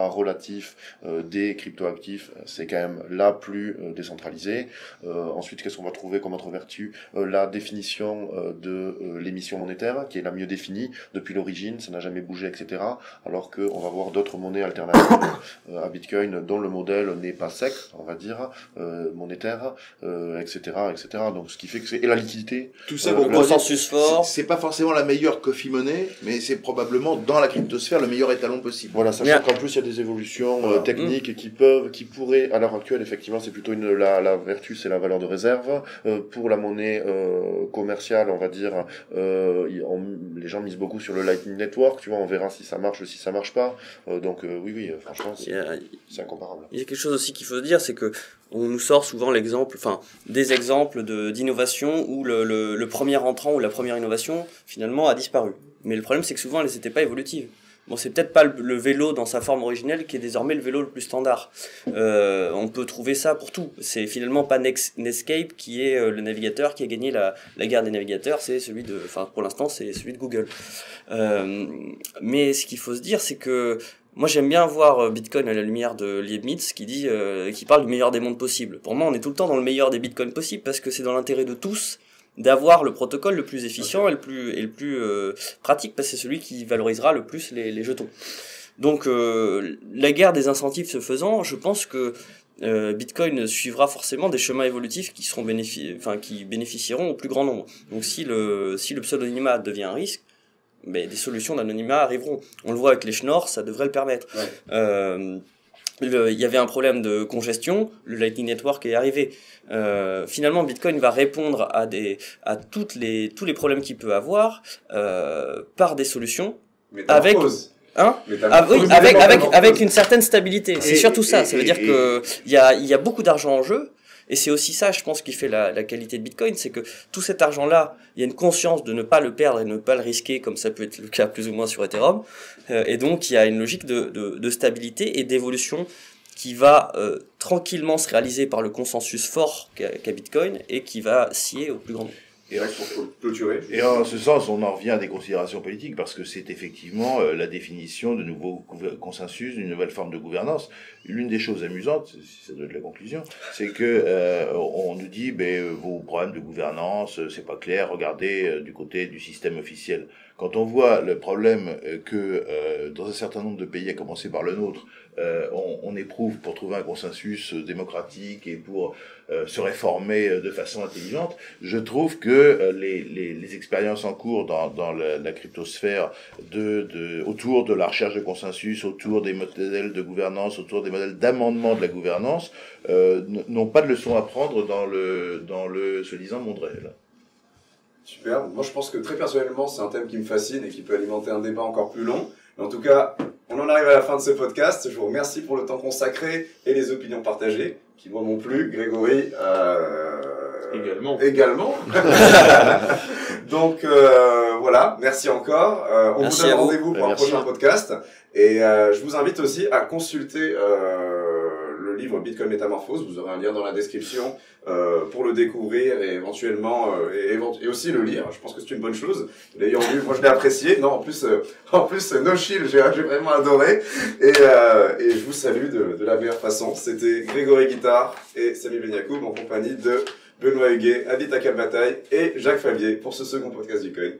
[SPEAKER 4] relatif euh, des cryptoactifs, euh, c'est quand même la plus euh, décentralisée. Euh, ensuite, qu'est-ce qu'on va trouver comme autre vertu? Euh, La définition euh, de euh, l'émission monétaire, qui est la mieux définie depuis l'origine, ça n'a jamais bougé, etc. Alors qu'on va voir d'autres monnaies alternatives euh, à Bitcoin dont le modèle n'est pas sec, on va dire, euh, monétaire, euh, etc., etc. Donc, ce qui fait que c'est et la liquidité.
[SPEAKER 6] Tout ça
[SPEAKER 4] Euh,
[SPEAKER 6] pour
[SPEAKER 5] consensus fort.
[SPEAKER 6] C'est pas forcément la meilleure coffee money, mais c'est probablement dans la cryptosphère le meilleur étalon possible.
[SPEAKER 4] Voilà, sachant qu'en plus il y a des évolutions euh,
[SPEAKER 6] Voilà.
[SPEAKER 4] techniques qui peuvent, qui pourraient, à l'heure actuelle, effectivement, c'est plutôt une la, la vertu, c'est la valeur de réserve. Euh, pour la monnaie euh, commerciale, on va dire, on- les gens misent beaucoup sur le Lightning Network. Tu vois, on verra si ça marche ou si ça marche pas. Donc oui, oui, franchement, c'est incomparable.
[SPEAKER 5] il y a quelque chose aussi qu'il faut dire, c'est que on nous sort souvent l'exemple, enfin des exemples de d'innovation où le, le, le premier entrant ou la première innovation finalement a disparu. Mais le problème c'est que souvent elles n'étaient pas évolutives. Bon, c'est peut-être pas le, vélo dans sa forme originelle qui est désormais le vélo le plus standard. Euh, on peut trouver ça pour tout. C'est finalement pas Netscape qui est euh, le navigateur qui a gagné la, la guerre des navigateurs, c'est celui de, enfin pour l'instant c'est celui de Google. Euh, mais ce qu'il faut se dire, c'est que moi, j'aime bien voir Bitcoin à la lumière de Leibniz qui dit, qui parle du meilleur des mondes possibles. Pour moi, on est tout le temps dans le meilleur des bitcoins possibles parce que c'est dans l'intérêt de tous d'avoir le protocole le plus efficient et le plus et le plus euh, pratique parce que c'est celui qui valorisera le plus les, les jetons. Donc, euh, la guerre des incentives se faisant, je pense que euh, Bitcoin suivra forcément des chemins évolutifs qui seront bénéfi enfin qui bénéficieront au plus grand nombre. Donc si le si le pseudonymat devient un risque, mais des solutions d'anonymat arriveront. On le voit avec les Schnorr, ça devrait le permettre.
[SPEAKER 3] Ouais.
[SPEAKER 5] Euh, il y avait un problème de congestion, le Lightning Network est arrivé. Euh, finalement, Bitcoin va répondre à des à toutes les tous les problèmes qu'il peut avoir euh, par des solutions.
[SPEAKER 3] Métamorphose.
[SPEAKER 5] Hein ah oui, avec, avec, avec une certaine stabilité. C'est surtout ça.
[SPEAKER 6] et-
[SPEAKER 5] Ça veut
[SPEAKER 6] et-
[SPEAKER 5] dire
[SPEAKER 6] et-
[SPEAKER 5] que il y a, il y a beaucoup d'argent en jeu. Et c'est aussi ça, je pense, qui fait la, qualité de Bitcoin, c'est que tout cet argent-là, il y a une conscience de ne pas le perdre et ne pas le risquer, comme ça peut être le cas plus ou moins sur Ethereum. Euh, et donc, il y a une logique de, de, de stabilité et d'évolution qui va euh, tranquillement se réaliser par le consensus fort qu'a qu'a Bitcoin et qui va scier au plus grand nombre.
[SPEAKER 3] Et.
[SPEAKER 6] Et en ce sens, on en revient à des considérations politiques parce que c'est effectivement euh, la définition de nouveaux consensus, d'une nouvelle forme de gouvernance. L'une des choses amusantes, si ça doit être la conclusion, c'est que euh, on nous dit ben, euh, vos problèmes de gouvernance, euh, c'est pas clair, regardez euh, du côté du système officiel. Quand on voit le problème que euh, dans un certain nombre de pays, à commencer par le nôtre, euh, on, éprouve pour trouver un consensus euh, démocratique et pour euh, se réformer de façon intelligente, je trouve que les, expériences en cours dans, la, cryptosphère autour de la recherche de consensus, autour des modèles de gouvernance, autour des modèles d'amendement de la gouvernance, n'ont pas de leçon à prendre dans le, dans le soi-disant monde réel.
[SPEAKER 3] Super. Moi, je pense que très personnellement, c'est un thème qui me fascine et qui peut alimenter un débat encore plus long. En tout cas, on en arrive à la fin de ce podcast. Je vous remercie pour le temps consacré et les opinions partagées, qui moi m'ont plu. Grégory, euh...
[SPEAKER 7] Également.
[SPEAKER 3] Également. Donc euh, voilà, merci encore. Euh, on
[SPEAKER 5] Merci
[SPEAKER 3] vous donne rendez-vous pour un
[SPEAKER 4] Merci.
[SPEAKER 3] prochain podcast. Et euh, je vous invite aussi à consulter euh, le livre Bitcoin Métamorphose. Vous aurez un lien dans la description euh, pour le découvrir et éventuellement euh, et, aussi le lire. Je pense que c'est une bonne chose. L'ayant lu, moi je l'ai apprécié. Non, en plus, euh, en plus, euh, No Chill, j'ai vraiment adoré. Et, et je vous salue de, la meilleure façon. C'était Grégory Guittard et Samy Benyakoub en compagnie de Benoît Huguet, Adit Bataille et Jacques Favier pour ce second podcast du Coin.